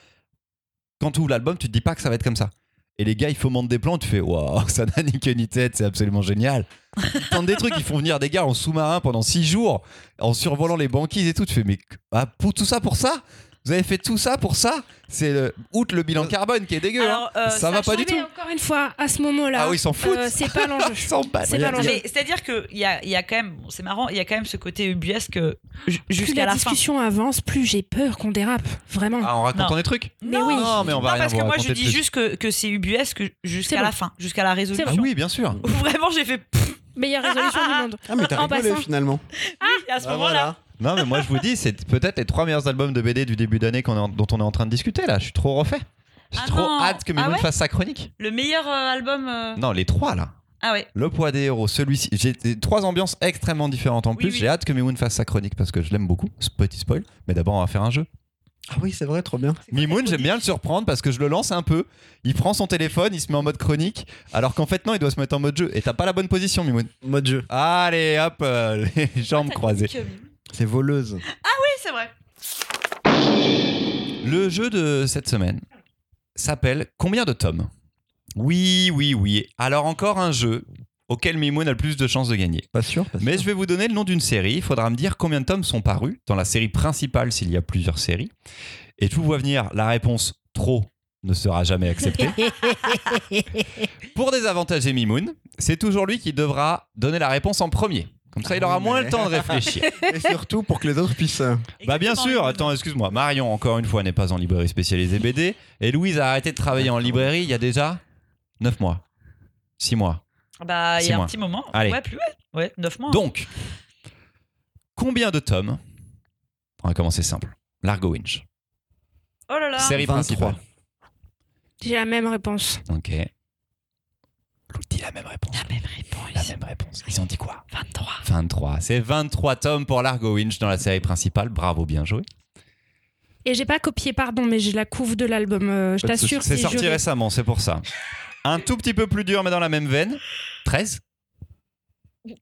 Quand tu ouvres l'album, tu te dis pas que ça va être comme ça. Et les gars, ils fomentent des plans, tu fais waouh, ça n'a ni queue ni tête, c'est absolument génial. Ils tentent des trucs, ils font venir des gars en sous-marin pendant 6 jours, en survolant les banquises et tout. Tu fais, mais ah, pour tout ça pour ça? Vous avez fait tout ça pour ça C'est le- outre le bilan carbone qui est dégueu. hein. Alors, euh, ça va pas du Mais tout. encore une fois, à ce moment-là, Ah oui, ils s'en foutent. euh, c'est pas l'enjeu. Ils s'en battent. C'est pas l'enjeu. C'est-à-dire qu'il y a, il y a quand même, bon, c'est marrant, il y a quand même ce côté ubuesque euh, jusqu'à la la, fin. discussion avance, plus j'ai peur qu'on dérape. Vraiment. Ah, en racontant Non. des trucs Mais oui. Non, mais on va non, rien parce que moi je dis plus. juste que, que c'est ubuesque jusqu'à la fin, jusqu'à la résolution. Ah oui, bien sûr. Vraiment, j'ai fait. Meilleure résolution du monde. Ah, mais t'as rigolé finalement. Et à ce Ah, moment-là. Non, mais moi je vous dis, c'est peut-être les trois meilleurs albums de BD du début d'année qu'on est en- dont on est en train de discuter là. Je suis trop refait. J'ai Ah trop non. hâte que Ah Mimoun ouais fasse sa chronique. Le meilleur euh, album. euh, Non, les trois là. Ah ouais. Le poids des héros, celui-ci. J'ai des- trois ambiances extrêmement différentes en Oui, plus. oui. J'ai hâte que Mimoun fasse sa chronique parce que je l'aime beaucoup. Ce petit spoil. Mais d'abord, on va faire un jeu. Ah oui, c'est vrai, trop bien. Mimoun, j'aime bien le surprendre parce que je le lance un peu. Il prend son téléphone, il se met en mode chronique. Alors qu'en fait, non, il doit se mettre en mode jeu. Et t'as pas la bonne position, Mimoun. Mode jeu. Allez, hop, euh, les jambes croisées. Oui, C'est voleuse. c'est vrai. Le jeu de cette semaine s'appelle Combien de tomes? Oui, oui, oui. Alors encore un jeu auquel Mimoun a le plus de chances de gagner. Pas sûr. pas Mais sûr. je vais vous donner le nom d'une série. Il faudra me dire combien de tomes sont parus dans la série principale s'il y a plusieurs séries. Et tout voit venir, la réponse trop ne sera jamais acceptée. Pour désavantager Mimoun, c'est toujours lui qui devra donner la réponse en premier. Comme ça, il aura Ah, moins le temps de réfléchir. Et surtout pour que les autres puissent. euh, Bah bien sûr, attends, excuse-moi. Marion, encore une fois, n'est pas en librairie spécialisée BD. Et Louise a arrêté de travailler en librairie il y a déjà 9 mois. 6 mois. Bah, il y Six a un petit moment. Allez. Ouais, plus, ouais. Ouais, 9 mois. Donc, combien de tomes On va commencer simple. Largo Winch. oh là là. Série 23. principale. J'ai la même réponse. Ok. Lou dit la même réponse. La même réponse. La même réponse. Ils ont dit quoi? 23. 23. C'est 23 tomes pour Largo Winch dans la série principale. Bravo, bien joué. Et j'ai pas copié, pardon, mais j'ai la couve de l'album. euh, je souci. t'assure. C'est sorti juré. récemment, c'est pour ça. Un tout petit peu plus dur, mais dans la même veine. 13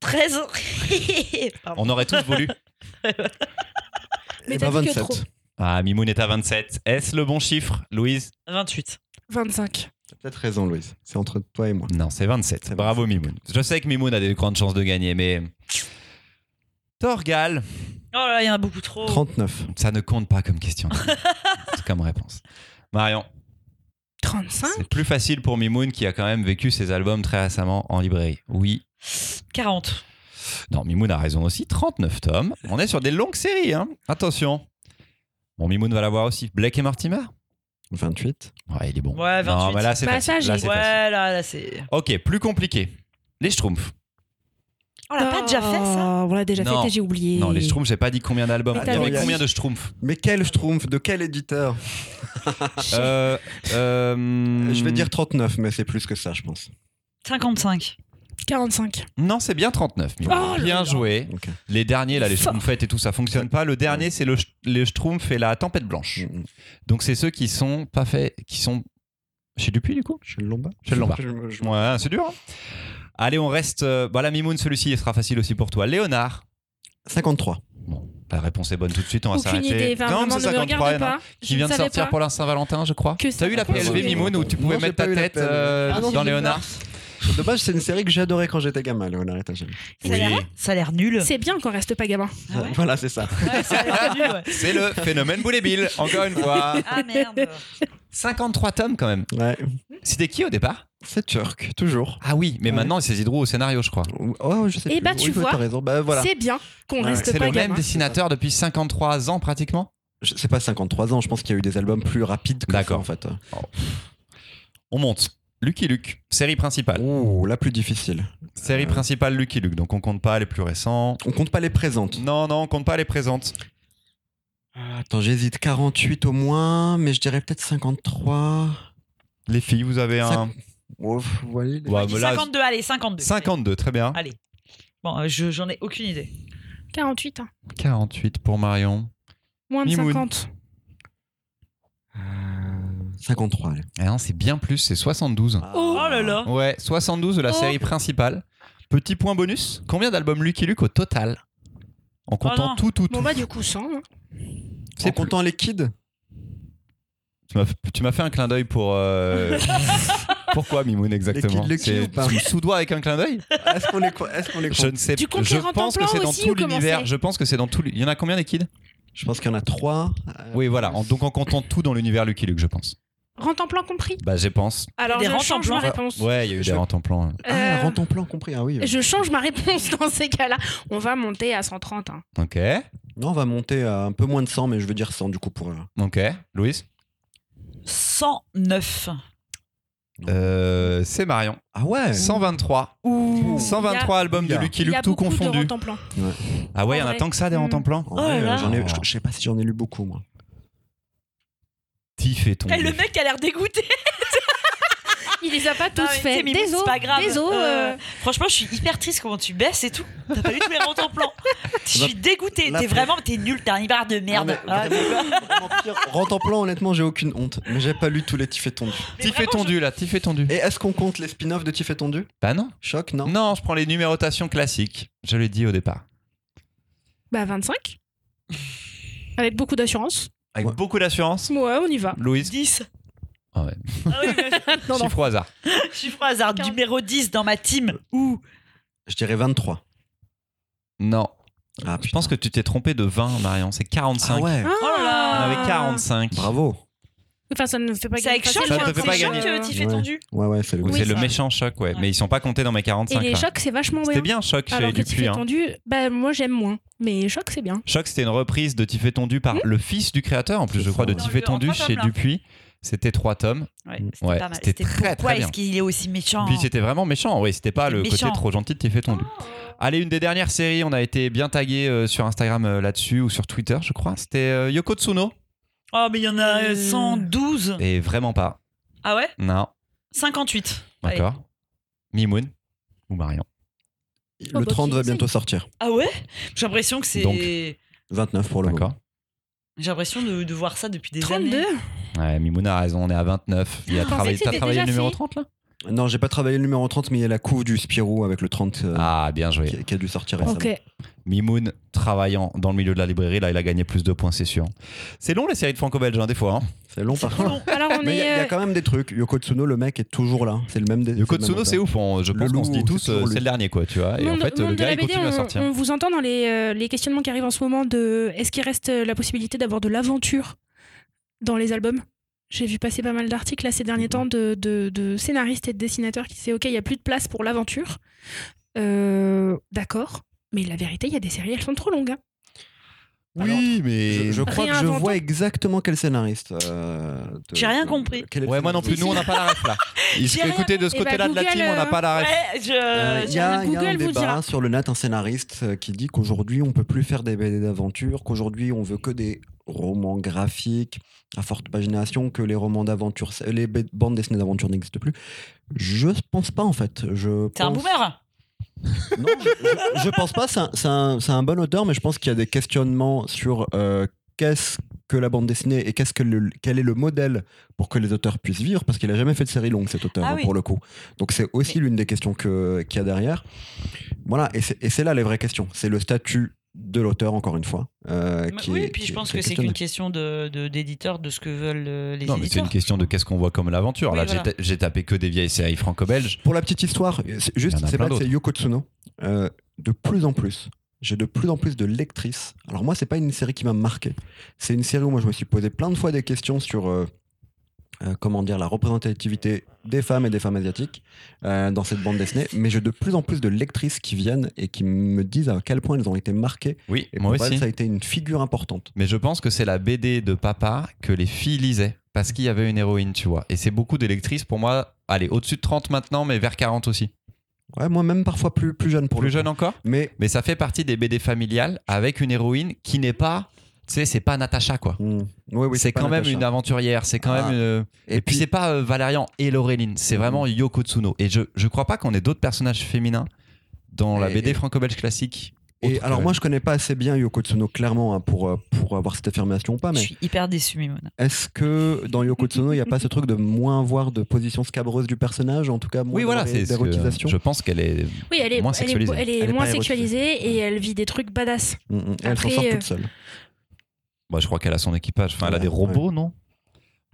13. Pardon. On aurait tous voulu. Mais Eh t'as ben, dit que 27. trop. Ah, Mimoun est à 27. Est-ce le bon chiffre, Louise? 28. 25. T'as peut-être raison, Louise. C'est entre toi et moi. Non, c'est 27. C'est Bravo 27. Mimoun. Je sais que Mimoun a des grandes chances de gagner, mais. Torgal, Oh là là, il y en a beaucoup trop. 39. ça ne compte pas comme question. c'est comme réponse. Marion, 35 c'est plus facile pour Mimoun qui a quand même vécu ses albums très récemment en librairie. Oui. 40. Non, Mimoun a raison aussi. 39 tomes. On est sur des longues séries, hein. Attention. Bon, Mimoun va l'avoir aussi. Blake et Mortimer 28. Ouais, il est bon. Ouais, Non, 28. mais là, c'est Bah, facile. ça, Là, j'ai- c'est Ouais, facile. là, là, c'est. Ok, plus compliqué. Les Schtroumpfs. On l'a pas déjà fait, ça? On l'a déjà Non. fait et j'ai oublié. Non, les Schtroumpfs, j'ai pas dit combien d'albums. Mais dit- combien de Schtroumpfs Mais quel Schtroumpf? De quel éditeur? Euh, euh, Je vais dire 39, mais c'est plus que ça, je pense. 55. 45. Non, c'est bien 39. Mimoun. Oh là bien là. joué. Les derniers, là, les. Schtroumpfettes et tout, ça fonctionne pas. Le dernier, c'est le, les Schtroumpfs et la Tempête Blanche. Mm, mm. Donc, c'est ceux qui sont pas faits, qui sont chez Dupuis, du coup? Chez le Lombard Chez le Lombard. Je me- je- Ouais, c'est dur. hein. Allez, on reste. euh, Bah, la Mimoun, celui-ci, il sera facile aussi pour toi. Léonard. 53. Bon, la réponse est bonne tout de suite, on va Aucune s'arrêter. idée. Enfin, non, c'est ne me 53, regarde non. pas. Qui Je vient de sortir pas. pour la Saint-Valentin, je crois. Que T'as eu la. PLV. Mimoun où tu pouvais Non, mettre ta tête euh, Ah non, dans j'ai Léonard Dommage, c'est une série que j'adorais quand j'étais gamin, Léonard et Tagine. Ça a l'air- Oui. Ça a l'air nul. C'est bien qu'on reste pas gamin. Ah ouais Voilà, c'est ça. Ouais, ça a l'air nul, ouais. C'est le phénomène Boulet Bill, encore une fois. Ah merde. 53 tomes quand même. Ouais. C'était qui au départ? C'est Turk, toujours. Ah oui, mais Ouais. maintenant c'est Zidrou au scénario, je crois. Oh, je sais Eh plus. bah, tu Oui, oui, vois. T'as raison. Bah, voilà. C'est bien qu'on Ouais, reste C'est pas le même gamin. dessinateur depuis 53 ans pratiquement? Je- C'est pas 53 ans, je pense qu'il y a eu des albums plus rapides que ça, D'accord. en fait. On monte. Lucky Luke, série principale. Oh, la plus difficile. Série Euh. principale Lucky Luke, donc on compte pas les plus récents. On compte pas les présentes. Non, non, on compte pas les présentes. Attends, j'hésite 48 au moins, mais je dirais peut-être 53. Les filles, vous avez un. Oh, Ouais, Dis mais là, 52, allez, 52. 52, très bien. Allez. Bon, euh, je- j'en ai aucune idée. 48. hein. 48 pour Marion. Moins de Mimoun. 50. Euh, 53, allez. Ah non, c'est bien plus, c'est 72. Oh là là. Ouais, 72 de la Oh. série principale. Petit point bonus, combien d'albums Lucky Luke au total? En comptant non. tout, tout, tout. Bon bah du coup 100. hein. C'est En comptant les kids? Tu m'as- fait un clin d'œil pour. euh, Pourquoi Mimoun exactement pas tu me sous-dois avec un clin d'œil? Est-ce qu'on les, co- est-ce qu'on les Je compte ne sais comptes Je les rentes pense en que c'est dans tout l'univers. Je pense que c'est dans tout. Il y en a combien des kids? Je pense qu'il y en a 3. Oui, voilà. En- donc en comptant tout dans l'univers Lucky Luke, je pense. Rente en plan compris? Bah, je pense. Alors Des je rentes en change ma plan. réponse. Ouais, il y a eu Je- des rentes en plan. Ah, Euh, rente en plan compris. Ah oui. Je change ma réponse dans ces cas-là. On va monter à 130. hein. Ok. Non, on va monter à un peu moins de 100, mais je veux dire 100 du coup pour. euh, Ok. Louise? 109. Euh, C'est Marion. Ah ouais 123. Ouh. 123 albums de Lucky Il y a Luke, tout de confondu. rentes en plan. Ah ouais, il y en a tant que ça des rentes en plan? Oh là. j'en ai, je, je sais pas si j'en ai lu beaucoup moi. Tiff. Eh, le mec a l'air dégoûté. Il les a pas tous faits. Désolé. C'est pas grave. Désolé. Euh, Franchement, je suis hyper triste comment tu baisses et tout. T'as pas eu tous les rentes en plan. Je suis dégoûtée. T'es vraiment, t'es nul. T'es un hiver de merde. Non, Ah. Rente en plan, honnêtement, j'ai aucune honte. Mais j'ai pas lu tous les Tiff et Tondu. Tiff et tondu là, Tiff et tondu. Et est-ce qu'on compte les spin-offs de Tiff et Tondu? Bah non. Choc, non Non, je prends les numérotations classiques. Je l'ai dit au départ. Bah 25. Avec beaucoup d'assurance. Avec Ouais. beaucoup d'assurance. Ouais, on y va. Louise 10. Ah ouais. Ah oui, mais- Non, non. Chiffre au hasard. Chiffre au hasard. Numéro 10 dans ma team. Ouh. Je dirais 23. Non. Ah, Je pense que tu t'es trompé de 20, Marion. C'est 45. Ah ouais. Oh là On avait 45. Bravo. Enfin, ça ne fait pas C'est avec gagner choc, Ça te fait c'est pas gagner. choc fais Ouais. tendu. Ouais, ouais, c'est le Oui, c'est le ça. méchant choc, ouais. Ouais. Mais ils sont pas comptés dans mes Et 45. les là. chocs, c'est vachement C'était bien. bien choc chez que Dupuis. Hein. tendu, bah, moi j'aime moins. Mais choc, c'est bien. Choc, c'était une reprise de Tiffé Tondu par le fils du créateur, en plus, je crois, ça, de. Tiffé trois chez là. Dupuis. C'était trois tomes. Ouais, Ouais, c'était pas mal. c'était très, pourquoi très est-ce qu'il est aussi méchant Puis c'était vraiment méchant, oui, c'était pas le côté trop gentil de Tiffé Tondu. Allez, une des dernières séries, on a été bien tagué euh, sur Instagram euh, là-dessus ou sur Twitter, je crois. C'était euh, Yoko Tsuno. Oh, mais il y en a euh, Euh. 112. Et vraiment pas. Ah ouais? Non, 58. Allez. d'accord. Mimoun ou Marion? Oh, Le bah, 30 tu va bientôt sortir. Ah ouais? J'ai l'impression que c'est. Donc. 29 pour le. D'accord. J'ai l'impression de, de voir ça depuis des 32 années. Ouais, Mimoun a raison, on est à 29. Il a Je pensais travaillé, que t'as c'était travaillé le numéro fait. 30 là? Non, j'ai pas travaillé le numéro 30, mais il y a la couve du Spirou avec le 30 euh, Ah, bien joué. qui, qui a dû sortir récemment. Ok. Mimoun travaillant dans le milieu de la librairie, là il a gagné plus de points, c'est sûr. C'est long les séries de franco-belge, hein, des fois. hein. C'est long par contre. Alors on Mais il y, est. a- il y a euh, quand même des trucs. Yoko Tsuno, le mec est toujours là. C'est le même. des- Yoko c'est le même Tsuno, auteur. c'est ouf. on- je Le pense qu'on se dit tous, c'est euh, toujours c'est lui. le dernier, quoi, tu vois. Et en monde- fait, monde le de gars, la il BD, continue à on- sortir. On, vous entend dans les, euh, les questionnements qui arrivent en ce moment de est-ce qu'il reste euh, la possibilité d'avoir de l'aventure dans les albums? J'ai vu passer pas mal d'articles là ces derniers temps de, scénaristes et de dessinateurs qui disaient ok, il n'y a plus de place pour l'aventure. Euh, D'accord, mais la vérité, il y a des séries, elles sont trop longues. hein. Oui, mais. Je, je crois que je vois exactement quel scénariste. euh, J'ai rien compris. quel est le Ouais, moi non plus, nous on n'a pas la ref là. Il J'ai rien écoutez, de ce Eh ben, côté-là de la Google, team, on n'a euh, pas la ref. Ouais, je. Euh, Il y, a, il y a un Google vous débat dira. sur le net, un scénariste euh, qui dit qu'aujourd'hui on peut plus faire des BD d'aventure, qu'aujourd'hui on veut que des romans graphiques à forte pagination, que les romans d'aventure, les b- bandes dessinées d'aventure n'existent plus. Je pense pas en fait. Je T'es un pense- boomer Non, je, je- pense pas. C'est un, bon auteur, mais je pense qu'il y a des questionnements sur euh, qu'est-ce que la bande dessinée et qu'est-ce que le- quel est le modèle pour que les auteurs puissent vivre, parce qu'il a jamais fait de série longue cet auteur Ah hein, oui. pour le coup. Donc c'est aussi l'une des questions que- qu'il y a derrière. Voilà, et c'est là les vraies questions. C'est le statut de l'auteur encore une fois. euh, qui Oui, est- puis qui je pense que c'est qu'une question de de- d'éditeur de, ce que veulent euh, les Non, mais c'est éditeurs. une question de qu'est-ce qu'on voit comme l'aventure. Oui, Là, voilà. j'ai ta- j'ai tapé que des vieilles séries franco-belges. Pour la petite histoire, c'est juste, c'est pas que c'est. Yoko Tsuno. Euh, de plus en plus, j'ai de plus en plus de lectrices. Alors moi, c'est pas une série qui m'a marqué. C'est une série où moi je me suis posé plein de fois des questions sur euh, euh, comment dire la représentativité des femmes et des femmes asiatiques euh, dans cette bande dessinée. Mais j'ai de plus en plus de lectrices qui viennent et qui me disent à quel point elles ont été marquées. Oui, Et moi pour elles, aussi. ça a été une figure importante. Mais je pense que c'est la BD de papa que les filles lisaient parce qu'il y avait une héroïne, tu vois. Et c'est beaucoup d'électrices pour moi. Allez, au-dessus de 30 maintenant, mais vers 40 aussi. Ouais, moi même parfois plus, plus jeune pour Plus le jeune coup. encore? Mais Mais ça fait partie des BD familiales avec une héroïne qui n'est pas. Tu sais, c'est pas Natacha, quoi. oui, oui, c'est quand même Natacha. une aventurière, c'est quand Ah. même. une- Et, puis, c'est pas euh, Valérian et Laureline, c'est Mhm. vraiment Yoko Tsuno. Et je, je crois pas qu'on ait d'autres personnages féminins dans la Et- BD franco-belge classique. Et alors moi je connais pas assez bien Yoko Tsuno clairement hein, pour, euh, pour avoir cette affirmation ou pas, Je mais suis hyper déçu, Mimone. est-ce que dans Yoko Tsuno il n'y a pas ce truc de moins voir de position scabreuse du personnage, en tout cas moins Oui, voilà, d'érotisation Je pense qu'elle est. Oui, elle est, Moins elle est- sexualisée. elle est Elle est moins sexualisée et elle vit des trucs badass. Mm, mm. Elle s'en sort euh, toute seule. Bah, je crois qu'elle a son équipage. Enfin, elle a des robots, non?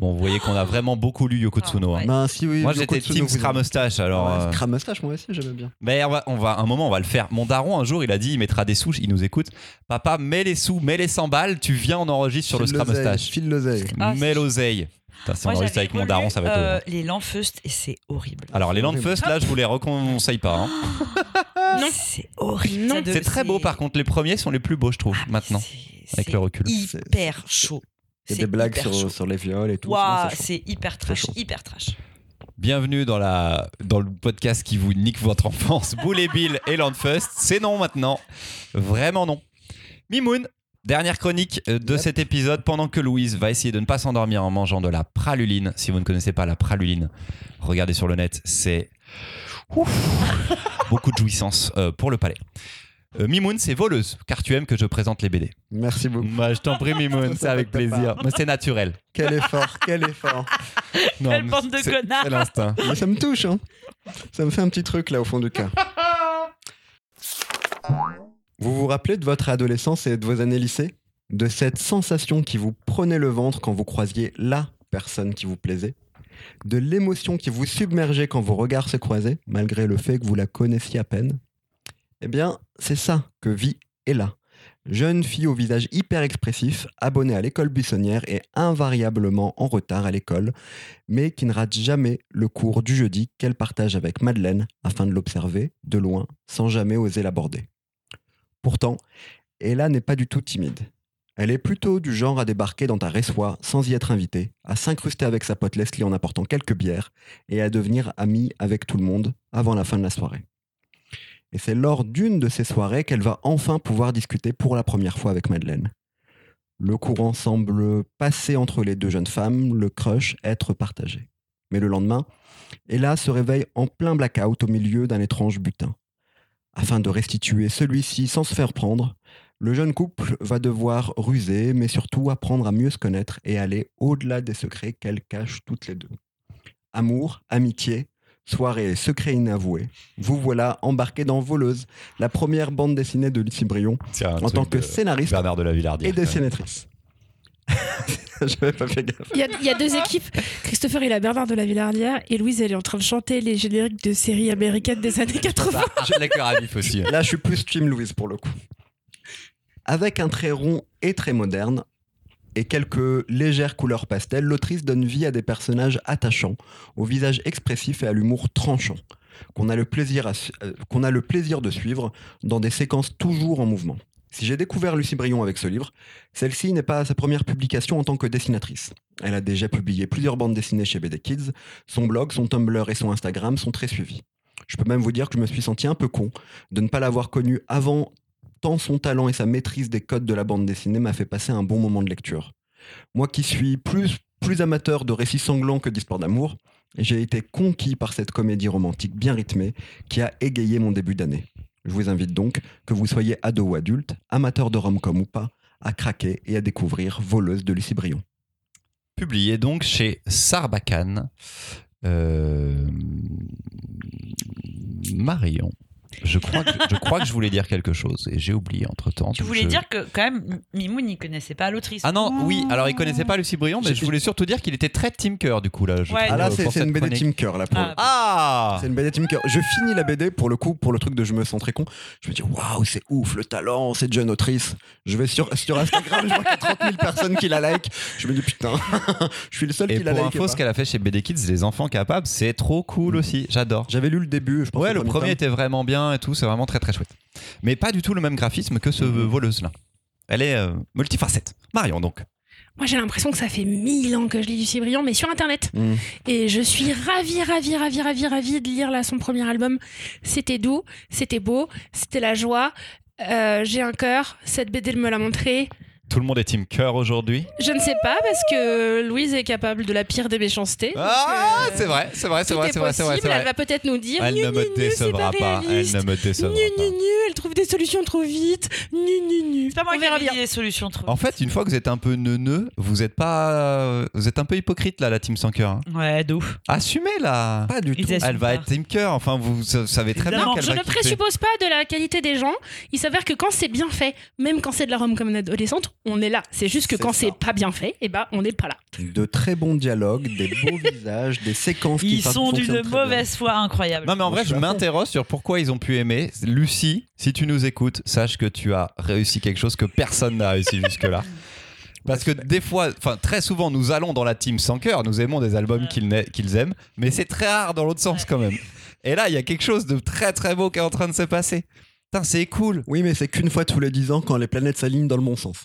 Bon, vous voyez qu'on a vraiment beaucoup lu Yoko Ah, Tsuno. hein. ouais. Ben, si, oui, Moi, Yoko j'étais Tsuno, Team vous- Scramustache, alors. Ouais, euh, Scramustache, moi aussi j'aimais bien. Mais on va, on va, un moment, on va le faire. Mon daron, un jour, il a dit, il mettra des sous, il nous écoute. Papa, mets les sous, mets les 100 balles, tu viens, on enregistre sur le File l'oseille, Scramustache. File l'oseille. Ah, mets c'est- l'oseille. Putain, Si on Moi, enregistre j'avais avec mon relu, daron, ça va être. euh, horrible. les Lanfeust et c'est horrible. Alors, les. Landfeust, là, je vous les reconseille pas. hein. Non. C'est horrible. Non. Ça de- C'est très beau, par contre, les premiers sont les plus beaux, je trouve, Ah, maintenant, c'est- avec c'est le recul. Hyper chaud. Il y a C'est des blagues sur, les viols et tout. Waouh, sinon, c'est hyper trash, hyper trash. Bienvenue dans, la, dans le podcast qui vous nique votre enfance. Boule et Bill et Landfest, c'est non maintenant. Vraiment non. Mimoun, dernière chronique euh, de Yep. cet épisode pendant que Louise va essayer de ne pas s'endormir en mangeant de la praluline. Si vous ne connaissez pas la praluline, regardez sur le net, c'est ouf, beaucoup de jouissance euh, pour le palais. Euh, Mimoun, c'est voleuse, car tu aimes que je présente les BD. Merci beaucoup. Bah, je t'en prie, Mimoun, c'est avec plaisir. Mais c'est naturel. Quel effort, quel effort. Non, Quelle bande de connards. C'est l'instinct. Mais ça me touche, hein. Ça me fait un petit truc là au fond du cœur. Vous vous rappelez de votre adolescence et de vos années lycée? De cette sensation qui vous prenait le ventre quand vous croisiez la personne qui vous plaisait? De l'émotion qui vous submergeait quand vos regards se croisaient, malgré le fait que vous la connaissiez à peine? Eh bien, c'est ça que vit Ella. Jeune fille au visage hyper expressif, abonnée à l'école buissonnière et invariablement en retard à l'école, mais qui ne rate jamais le cours du jeudi qu'elle partage avec Madeleine afin de l'observer de loin sans jamais oser l'aborder. Pourtant, Ella n'est pas du tout timide. Elle est plutôt du genre à débarquer dans ta ressoie sans y être invitée, à s'incruster avec sa pote Leslie en apportant quelques bières et à devenir amie avec tout le monde avant la fin de la soirée. Et c'est lors d'une de ces soirées qu'elle va enfin pouvoir discuter pour la première fois avec Madeleine. Le courant semble passer entre les deux jeunes femmes, le crush être partagé. Mais le lendemain, Ella se réveille en plein blackout au milieu d'un étrange butin. Afin de restituer celui-ci sans se faire prendre, le jeune couple va devoir ruser, mais surtout apprendre à mieux se connaître et aller au-delà des secrets qu'elles cachent toutes les deux. Amour, amitié, soirée et secrets inavoués. Vous voilà embarqué dans Voleuse, la première bande dessinée de Lucie Brion en tant que scénariste Bernard de la Villardière. et dessinatrice. J'avais pas fait gaffe. Il y, a, il y a deux équipes. Christopher, il a Bernard de la Villardière et Louise, elle est en train de chanter les génériques de séries américaines des années 80. J'ai le cœur à vif aussi. Là, je suis plus Team Louise pour le coup. Avec un trait rond et très moderne, et quelques légères couleurs pastel, l'autrice donne vie à des personnages attachants, au visage expressif et à l'humour tranchant, qu'on a, le plaisir euh, a le plaisir de suivre dans des séquences toujours en mouvement. Si j'ai découvert Lucie Brion avec ce livre, celle-ci n'est pas sa première publication en tant que dessinatrice. Elle a déjà publié plusieurs bandes dessinées chez BD Kids, son blog, son Tumblr et son Instagram sont très suivis. Je peux même vous dire que je me suis senti un peu con de ne pas l'avoir connue avant son talent et sa maîtrise des codes de la bande dessinée m'a fait passer un bon moment de lecture. Moi qui suis plus, plus amateur de récits sanglants que d'histoires d'amour, j'ai été conquis par cette comédie romantique bien rythmée qui a égayé mon début d'année. Je vous invite donc, que vous soyez ado ou adulte, amateur de rom-com ou pas, à craquer et à découvrir Voleuse de Lucie Brion. Publié donc chez Sarbacane. Euh, Marion. Je crois, que, je crois que je voulais dire quelque chose et j'ai oublié entre temps. Tu voulais dire que quand même Mimoun n'y connaissait pas l'autrice. Ah non, oui, alors il connaissait pas Lucie Brion, mais je voulais surtout dire qu'il était très Team Cœur du coup là. je Ouais. trouve, Ah là, c'est pour une BD. Team Cœur là pour Ah. Ah C'est une BD Team Cœur. Je finis la BD pour le coup, pour le truc de je me sens très con. Je me dis waouh, c'est ouf, le talent, cette jeune autrice. Je vais sur, sur Instagram, je vois qu'il y a 30 000 personnes qui la like. Je me dis putain, je suis le seul Et qui la pour like. info, ce qu'elle a fait chez BD Kids, les enfants capables, c'est trop cool aussi. J'adore. J'avais lu le début. Je pense, Ouais, le premier était vraiment bien et tout, c'est vraiment très très chouette. Mais pas du tout le même graphisme que ce voleuse là. Elle est euh, multifacette. Marion donc. Moi, j'ai l'impression que ça fait mille ans que je lis Lucie Briand, mais sur Internet. Mm. Et je suis ravie, ravie, ravie, ravie, ravie de lire là son premier album. C'était doux, c'était beau, c'était la joie. Euh, j'ai un cœur, cette BD me l'a montré. Tout le monde est Team Cœur aujourd'hui. Je ne sais pas parce que Louise est capable de la pire des méchancetés. Ah, euh, c'est vrai, c'est vrai, c'est vrai, est c'est vrai, c'est vrai, possible. Elle vrai. va peut-être nous dire. Elle ne me décevra pas. Elle ne me décevra pas. elle trouve des solutions trop vite. C'est pas moi On qui verra ai les solutions trop. En fait, une fois que vous êtes un peu neuneux, vous êtes pas, vous êtes un peu hypocrite là, la team sans cœur. hein. Ouais, de ouf. Assumez là. Pas du tout. Elle va être team cœur. Enfin, vous sa- savez très bien qu'elle Je ne présuppose pas de la qualité des gens. Il s'avère que quand c'est bien fait, même quand c'est de la rom comme adolescente, on est là. C'est juste que quand c'est pas bien fait, et ben on n'est pas là. De très bons dialogues, des beaux visages, des séquences qui Ils fa- sont d'une mauvaise foi incroyable. Non mais en vrai, je m'interroge sur pourquoi ils ont pu aimer. Lucie, si tu nous écoutes, sache que tu as réussi quelque chose que personne n'a réussi jusque-là. Parce que des fois, enfin très souvent, nous allons dans la team sans cœur, nous aimons des albums Ouais. qu'ils aiment, mais c'est très rare dans l'autre sens quand même. Et là, il y a quelque chose de très très beau qui est en train de se passer. Putain, c'est cool. Oui, mais c'est qu'une fois tous les 10 ans quand les planètes s'alignent dans le bon sens.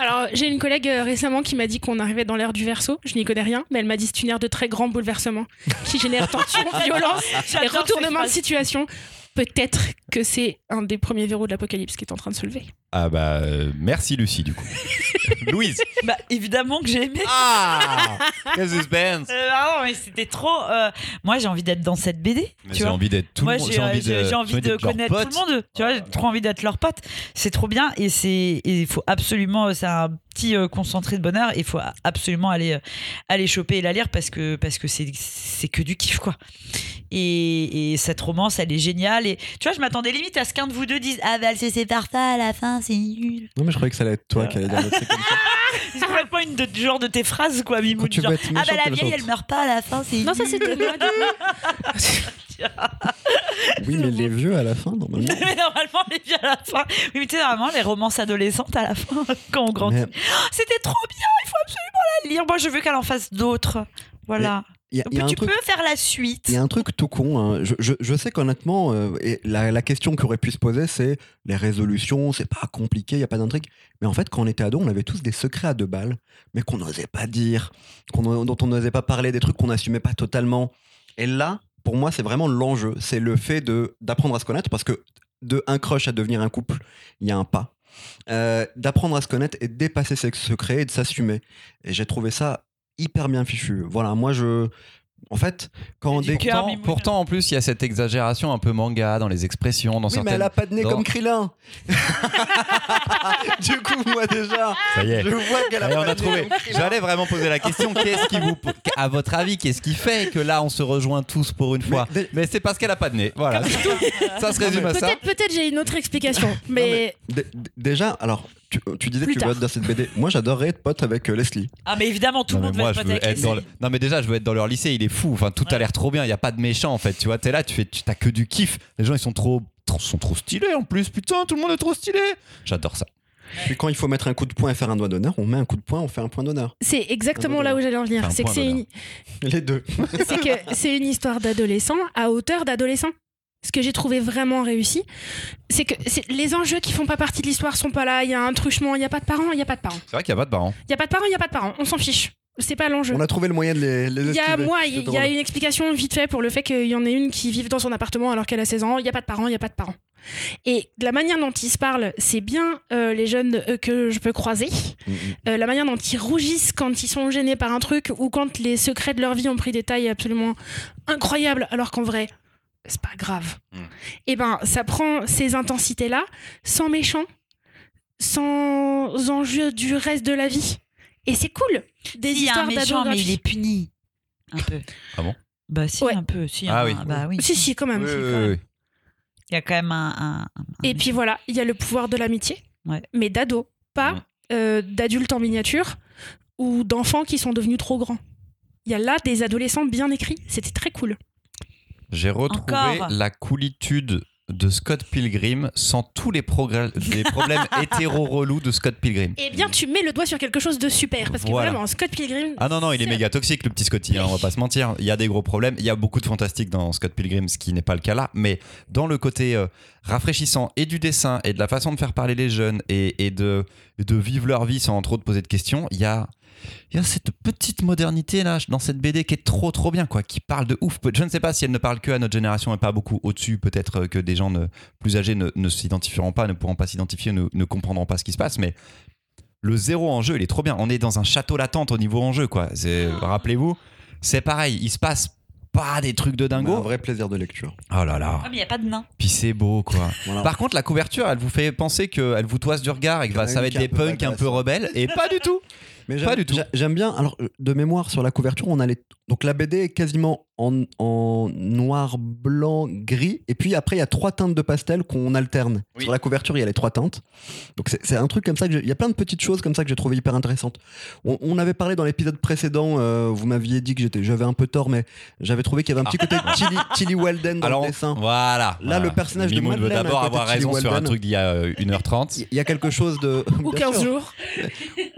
Alors, j'ai une collègue euh, récemment qui m'a dit qu'on arrivait dans l'ère du verso. Je n'y connais rien, mais elle m'a dit c'est une ère de très grands bouleversements qui génèrent tension, violence et retournement de situation. Peut-être que c'est un des premiers verrous de l'apocalypse qui est en train de se lever. Ah bah euh, merci Lucie du coup. Louise. Bah, évidemment que j'ai aimé. Ah Quel suspense. Euh, ah non, mais c'était trop. euh, Moi, j'ai envie d'être dans cette BD. J'ai envie d'être tout le monde. j'ai envie euh, de, j'ai envie connaître tout le monde. Tu vois, j'ai trop envie d'être leur pote. C'est trop bien et c'est il faut absolument. C'est un petit concentré de bonheur. Il faut absolument aller aller choper et la lire parce que parce que c'est c'est que du kiff quoi. Et, et cette romance, elle est géniale. Et tu vois, je m'attendais limite à ce qu'un de vous deux dise ah bah elle se sépare pas à la fin, c'est nul. Non, mais je croyais que ça allait être toi qui allais dire des trucs comme ça. C'est complètement une de, genre de tes phrases quoi. Quand tu genre, vas être ah bah méchante, la vieille, méchante. elle meurt pas à la fin, c'est Non, ça nul. c'était moi. du coup. Oui, mais les vieux à la fin, normalement. mais normalement, les vieux à la fin. Oui, mais tu sais, normalement, les romances adolescentes à la fin, quand on grandit. Mais Oh, C'était trop bien, il faut absolument la lire. Moi, je veux qu'elle en fasse d'autres. Voilà. Y a, il y a un tu truc. peux faire la suite. Il y a un truc tout con. hein. Je, je- je sais qu'honnêtement, euh, la, la question qui aurait pu se poser, c'est les résolutions, c'est pas compliqué, il n'y a pas d'intrigue. Mais en fait, quand on était ado, on avait tous des secrets à deux balles, mais qu'on n'osait pas dire, dont on n'osait pas parler, des trucs qu'on n'assumait pas totalement. Et là, pour moi, c'est vraiment l'enjeu. C'est le fait d'apprendre à se connaître, parce que de un crush à devenir un couple, il y a un pas. Euh, d'apprendre à se connaître et de dépasser ses secrets et de s'assumer. Et j'ai trouvé ça hyper bien fichu. Voilà, moi je. En fait, quand cœur, Pourtant, pourtant, en plus, il y a cette exagération un peu manga dans les expressions, dans Oui, mais certaines. elle a pas de nez dans- comme Krillin. du coup, moi déjà, Ça y est. je vois qu'elle a pas on a de nez trouvé. comme Krillin. J'allais vraiment poser la question qu'est-ce qui vous, à votre avis, qu'est-ce qui fait que là on se rejoint tous pour une fois Mais- Mais c'est parce qu'elle a pas de nez. Voilà. Ça se résume à ça. Peut-être, peut-être j'ai une autre explication, mais, Dé- dé- Déjà, alors, tu, tu disais Plus que tu veux tard. être dans cette BD. Moi, j'adorerais être pote avec euh, Leslie. Ah, mais évidemment, tout Non, le mais monde moi, veut je être veux pote avec être dans. Non mais déjà, je veux être dans leur lycée. Il est fou. Enfin, tout a l'air trop bien. Il y a pas de méchants en fait. Tu vois, t'es là, tu fais, tu t'as que du kiff. Les gens, ils sont trop, trop- sont trop stylés en plus. Putain, tout le monde est trop stylé. J'adore ça. Puis quand il faut mettre un coup de poing et faire un doigt d'honneur, on met un coup de poing, on fait un point d'honneur. c'est exactement là où j'allais en venir. Enfin, C'est que point c'est d'honneur. une, Les deux. c'est que c'est une histoire d'adolescent à hauteur d'adolescent. Ce que j'ai trouvé vraiment réussi, c'est que les enjeux qui font pas partie de l'histoire sont pas là. Il y a un truchement, il y a pas de parents, il y a pas de parents. C'est vrai qu'il y a pas de parents. Il y a pas de parents, il y a pas de parents. On s'en fiche. C'est pas l'enjeu. On a trouvé le moyen de les, les Il y a, moi, il y a une explication vite fait pour le fait qu'il y en ait une qui vive dans son appartement alors qu'elle a 16 ans. Il n'y a pas de parents, il n'y a pas de parents. Et de la manière dont ils se parlent, c'est bien euh, les jeunes euh, que je peux croiser. Mm, mm. Euh, la manière dont ils rougissent quand ils sont gênés par un truc ou quand les secrets de leur vie ont pris des tailles absolument incroyables alors qu'en vrai, c'est pas grave. Mm. Et ben, ça prend ces intensités-là sans méchant, sans enjeu du reste de la vie. Et c'est cool. Des Il y a un histoires méchant, mais il est puni. Un peu. Ah bon? Bah, si, Ouais. un peu. Si, Ah un- oui. Bah oui. Si, si, quand même. Oui, si, oui, quand même. oui. Il y a quand même un. un- un- Et puis voilà, il y a le pouvoir de l'amitié, Ouais. mais d'ado, pas Mhm. euh, d'adultes en miniature ou d'enfants qui sont devenus trop grands. Il y a là des adolescents bien écrits, c'était très cool. J'ai retrouvé Encore. la coolitude de Scott Pilgrim sans tous les, progrès- les problèmes hétéro relous de Scott Pilgrim. Eh bien, tu mets le doigt sur quelque chose de super, parce que Voilà. vraiment, Scott Pilgrim. Ah non, non, il est méga toxique, le petit Scotty, hein, on va pas se mentir. Il y a des gros problèmes. Il y a beaucoup de fantastique dans Scott Pilgrim, ce qui n'est pas le cas là. Mais dans le côté euh, rafraîchissant et du dessin et de la façon de faire parler les jeunes et, et de, de vivre leur vie sans trop te poser de questions, il y a, il y a cette petite modernité là dans cette BD qui est trop trop bien, quoi, qui parle de ouf. Je ne sais pas si elle ne parle que à notre génération et pas beaucoup au-dessus. Peut-être euh, que des gens ne- plus âgés ne, ne s'identifieront pas, ne pourront pas s'identifier, ne, ne comprendront pas ce qui se passe. Mais le zéro en jeu, il est trop bien. On est dans un château latente au niveau en jeu, quoi. C'est- Rappelez-vous, c'est pareil. Il se passe pas des trucs de dingo. Un vrai plaisir de lecture. Oh là là. Ah, mais il n'y a pas de nain. Puis c'est beau, quoi. Voilà. Par contre, la couverture, elle vous fait penser qu'elle vous toise du regard et que a ça va être des punks un peu rebelles. Et pas du tout. Mais Pas j'aime- du tout. j'a- J'aime bien. Alors, euh, de mémoire, sur la couverture, on a les. Donc, la BD est quasiment en, en noir, blanc, gris. Et puis après, il y a trois teintes de pastel qu'on alterne. Oui. Sur la couverture, il y a les trois teintes. Donc, c'est un truc comme ça Il y a plein de petites choses comme ça que j'ai trouvé hyper intéressantes. On, on avait parlé dans l'épisode précédent, euh, vous m'aviez dit que j'étais- j'avais un peu tort, mais j'avais trouvé qu'il y avait un petit côté Tilly, Tilly Walden dans Alors, le dessin. voilà. Là, le personnage de Mimoun veut Madeleine à d'abord de avoir Tilly raison sur un truc d'il y a euh, 1h30. Il y a quelque chose de. Ou Bien 15 sûr. jours.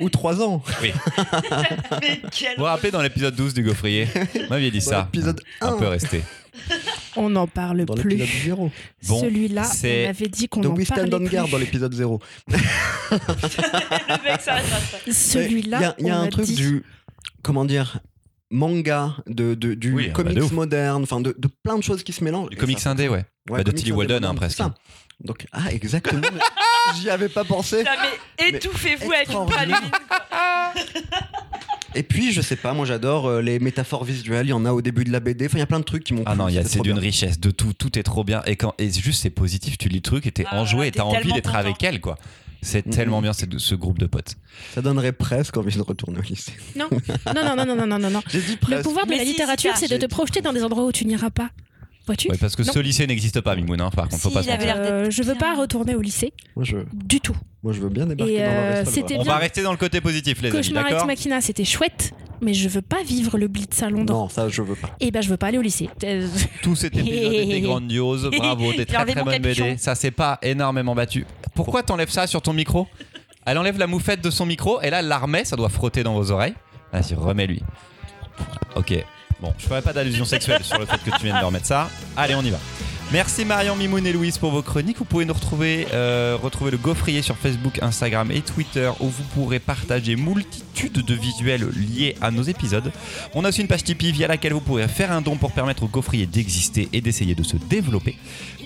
Ou trois ans. Mais quel. Vous vous rappelez dans l'épisode 12 du Gaufrier Vous m'aviez dit Dans ça. l'épisode Un 1. peu resté. On n'en parle Dans plus. l'épisode 0. Bon, Celui-là, c'est- on avait dit qu'on De en We Stand parlait on Guard plus. dans l'épisode 0. Le mec, ça reste à ça. Celui-là, Il y a, il y a on un a truc dit- du. Comment dire manga, de, de- du Oui, ah bah, comics ouf. moderne, enfin de, de plein de choses qui se mélangent. Du Et comics ça- indé, ouais. Ouais, Bah, de comics Tilly Walden, hein, presque. c'est ça. Donc, ah, exactement. J'y avais pas pensé. Non, mais étouffez-vous avec une praline. Et puis, je sais pas, moi j'adore euh, les métaphores visuelles. Il y en a au début de la BD. Enfin, il y a plein de trucs qui m'ont. Ah non, il y a- c'est d'une richesse de tout. Tout est trop bien. Et quand et juste c'est positif, tu lis le truc et t'es Ah, enjoué et t'as envie d'être avec elle quoi. C'est tellement bien c'est ce groupe de potes. Ça donnerait presque envie de retourner au lycée. Non, non, non, non, non, non, non, Le pouvoir de la littérature, c'est de te projeter dans des endroits où tu n'iras pas. Vois-tu Ouais, parce que Non. ce lycée n'existe pas, Mimoun, hein, par contre, faut Si, pas se il avait mentir. Euh, Je veux pas retourner au lycée Moi je, du tout. moi, je veux bien débarquer Et, dans euh, On va rester dans le côté positif, les amis, Cauchemar Ex d'accord Machina, c'était chouette, mais je veux pas vivre le blitz à Londres. Non, ça, je veux pas. Et ben je veux pas aller au lycée. Euh, Tout cet épisode était grandiose. Bravo, des J'ai très très capuchon. BD. Ça s'est pas énormément battu. Pourquoi t'enlèves ça sur ton micro? Elle enlève la moufette de son micro et là, elle la remet. Ça doit frotter dans vos oreilles. Vas-y, remets-lui. Ok. Bon, je ferai pas d'allusion sexuelle sur le fait que tu viennes de remettre ça. Allez, on y va. Merci Marion, Mimoun et Louise pour vos chroniques. Vous pouvez nous retrouver, euh, retrouver le Gaufrier sur Facebook, Instagram et Twitter où vous pourrez partager multitude de visuels liés à nos épisodes. On a aussi une page Tipeee via laquelle vous pourrez faire un don pour permettre au Gaufrier d'exister et d'essayer de se développer.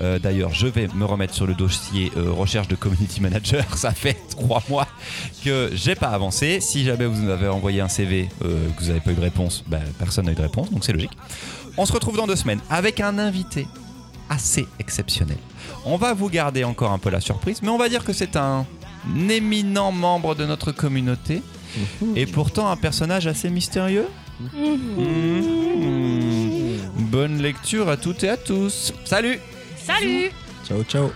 Euh, D'ailleurs, je vais me remettre sur le dossier euh, recherche de community manager. Ça fait trois mois que j'ai pas avancé. Si jamais vous nous avez envoyé un CV que vous n'avez pas eu de réponse, bah, personne n'a eu de réponse, donc c'est logique. On se retrouve dans deux semaines avec un invité assez exceptionnel. On va vous garder encore un peu la surprise, mais on va dire que c'est un éminent membre de notre communauté et pourtant un personnage assez mystérieux. Mhm. Bonne lecture à toutes et à tous. Salut Salut Ciao, ciao.